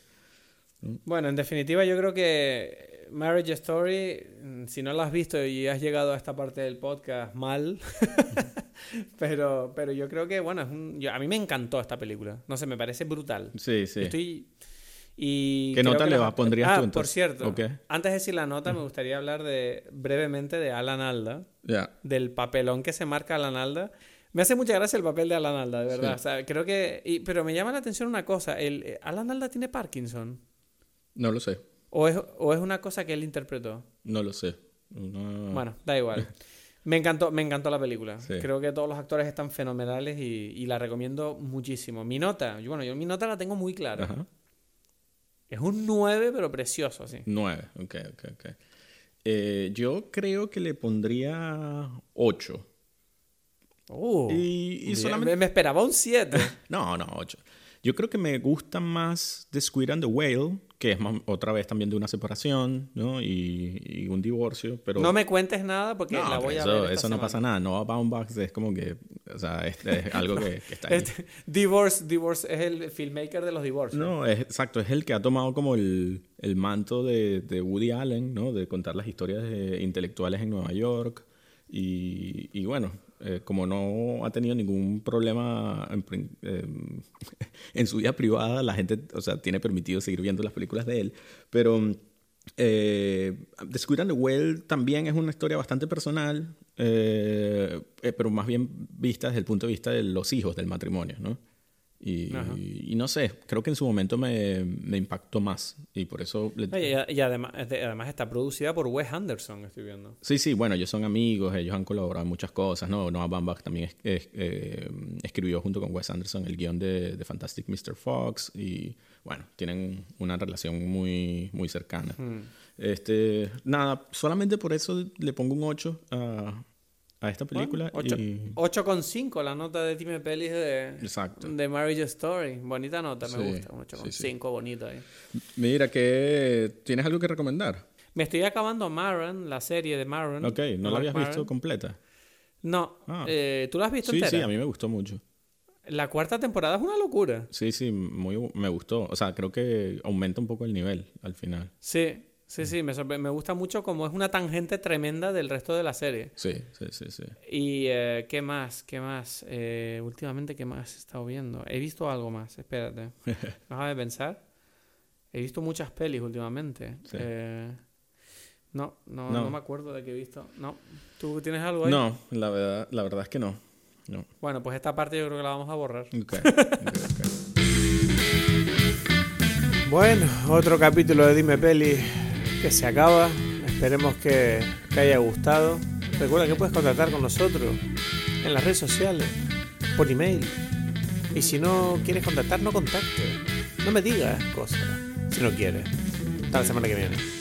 Bueno, en definitiva, yo creo que Marriage Story, si no la has visto y has llegado a esta parte del podcast mal, pero, pero yo creo que, bueno, es un- yo- a mí me encantó esta película. No sé, me parece brutal. Sí, sí. Estoy. Y ¿Qué nota que le la- pondrías ah, tú, por entonces? cierto, Ok. antes de decir la nota, me gustaría hablar de brevemente de Alan Alda, Ya. del papelón que se marca Alan Alda. Me hace mucha gracia el papel de Alan Alda, de verdad. O sea, creo que. pero me llama la atención una cosa. El, eh, ¿Alan Alda tiene Parkinson? No lo sé. ¿O es, ¿O es una cosa que él interpretó? No lo sé. Bueno, da igual. Me encantó, me encantó la película. Creo que todos los actores están fenomenales y, la recomiendo muchísimo. Mi nota, bueno, yo mi nota la tengo muy clara. Es un 9, pero precioso, sí. 9, ok, ok, ok. Eh, yo creo que le pondría 8. Uh, y, solamente... me, esperaba un 7. no, no, 8. Yo creo que me gusta más The Squid and the Whale, que es otra vez también de una separación, ¿no? Y, un divorcio, pero... No me cuentes nada porque la voy a ver Eso no pasa nada. No Baumbach es como que... O sea, es, es algo que, está ahí. Este, divorce, Divorce es el filmmaker de los divorcios. No, es, exacto. Es el que ha tomado como el, el manto de, de, Woody Allen, ¿no? De contar las historias intelectuales en Nueva York. Y, y bueno, eh, como no ha tenido ningún problema em, en, su vida privada, la gente, o sea, tiene permitido seguir viendo las películas de él. Pero eh, The and the Well también es una historia bastante personal, eh, eh, pero más bien vista desde el punto de vista de los hijos del matrimonio, ¿no? Y, no sé, creo que en su momento me, me impactó más y por eso... Y, además, además está producida por Wes Anderson, estoy viendo. Sí, sí, bueno, ellos son amigos, ellos han colaborado en muchas cosas, ¿no? Noah Baumbach también eh, escribió junto con Wes Anderson el guion de, de, Fantastic Mr. Fox y bueno, tienen una relación muy, muy cercana. Hmm. Este, nada, solamente por eso le pongo un 8 a a esta película. 8,5 la nota de Time Pelis de, Exacto. de Marriage Story. Bonita nota, me gusta. 8,5, bonito ahí. Mira, que ¿tienes algo que recomendar? Me estoy acabando Maron, la serie de Maron. Ok, ¿no la habías visto completa? No. Ah. Eh, ¿Tú la has visto sí, entera? Sí, a mí me gustó mucho. La cuarta temporada es una locura. Sí, sí, muy, me gustó. O sea, creo que aumenta un poco el nivel al final. Sí, Sí, sí, me, me gusta mucho como es una tangente tremenda del resto de la serie. Sí, sí, sí, sí. Y eh, qué más, qué más. Eh, últimamente, ¿qué más he estado viendo? He visto algo más, espérate. Déjame pensar. He visto muchas pelis últimamente. Eh, no, no, no, me acuerdo de qué he visto. No. ¿Tú tienes algo ahí? No, la verdad, la verdad es que no. no. Bueno, pues esta parte yo creo que la vamos a borrar. Okay. bueno, otro capítulo de Dime Peli que se acaba. Esperemos que te haya gustado. Recuerda que puedes contactar con nosotros en las redes sociales, por email. Y si no quieres contactar, no contactes. No me digas cosas si no quieres. Hasta la semana que viene.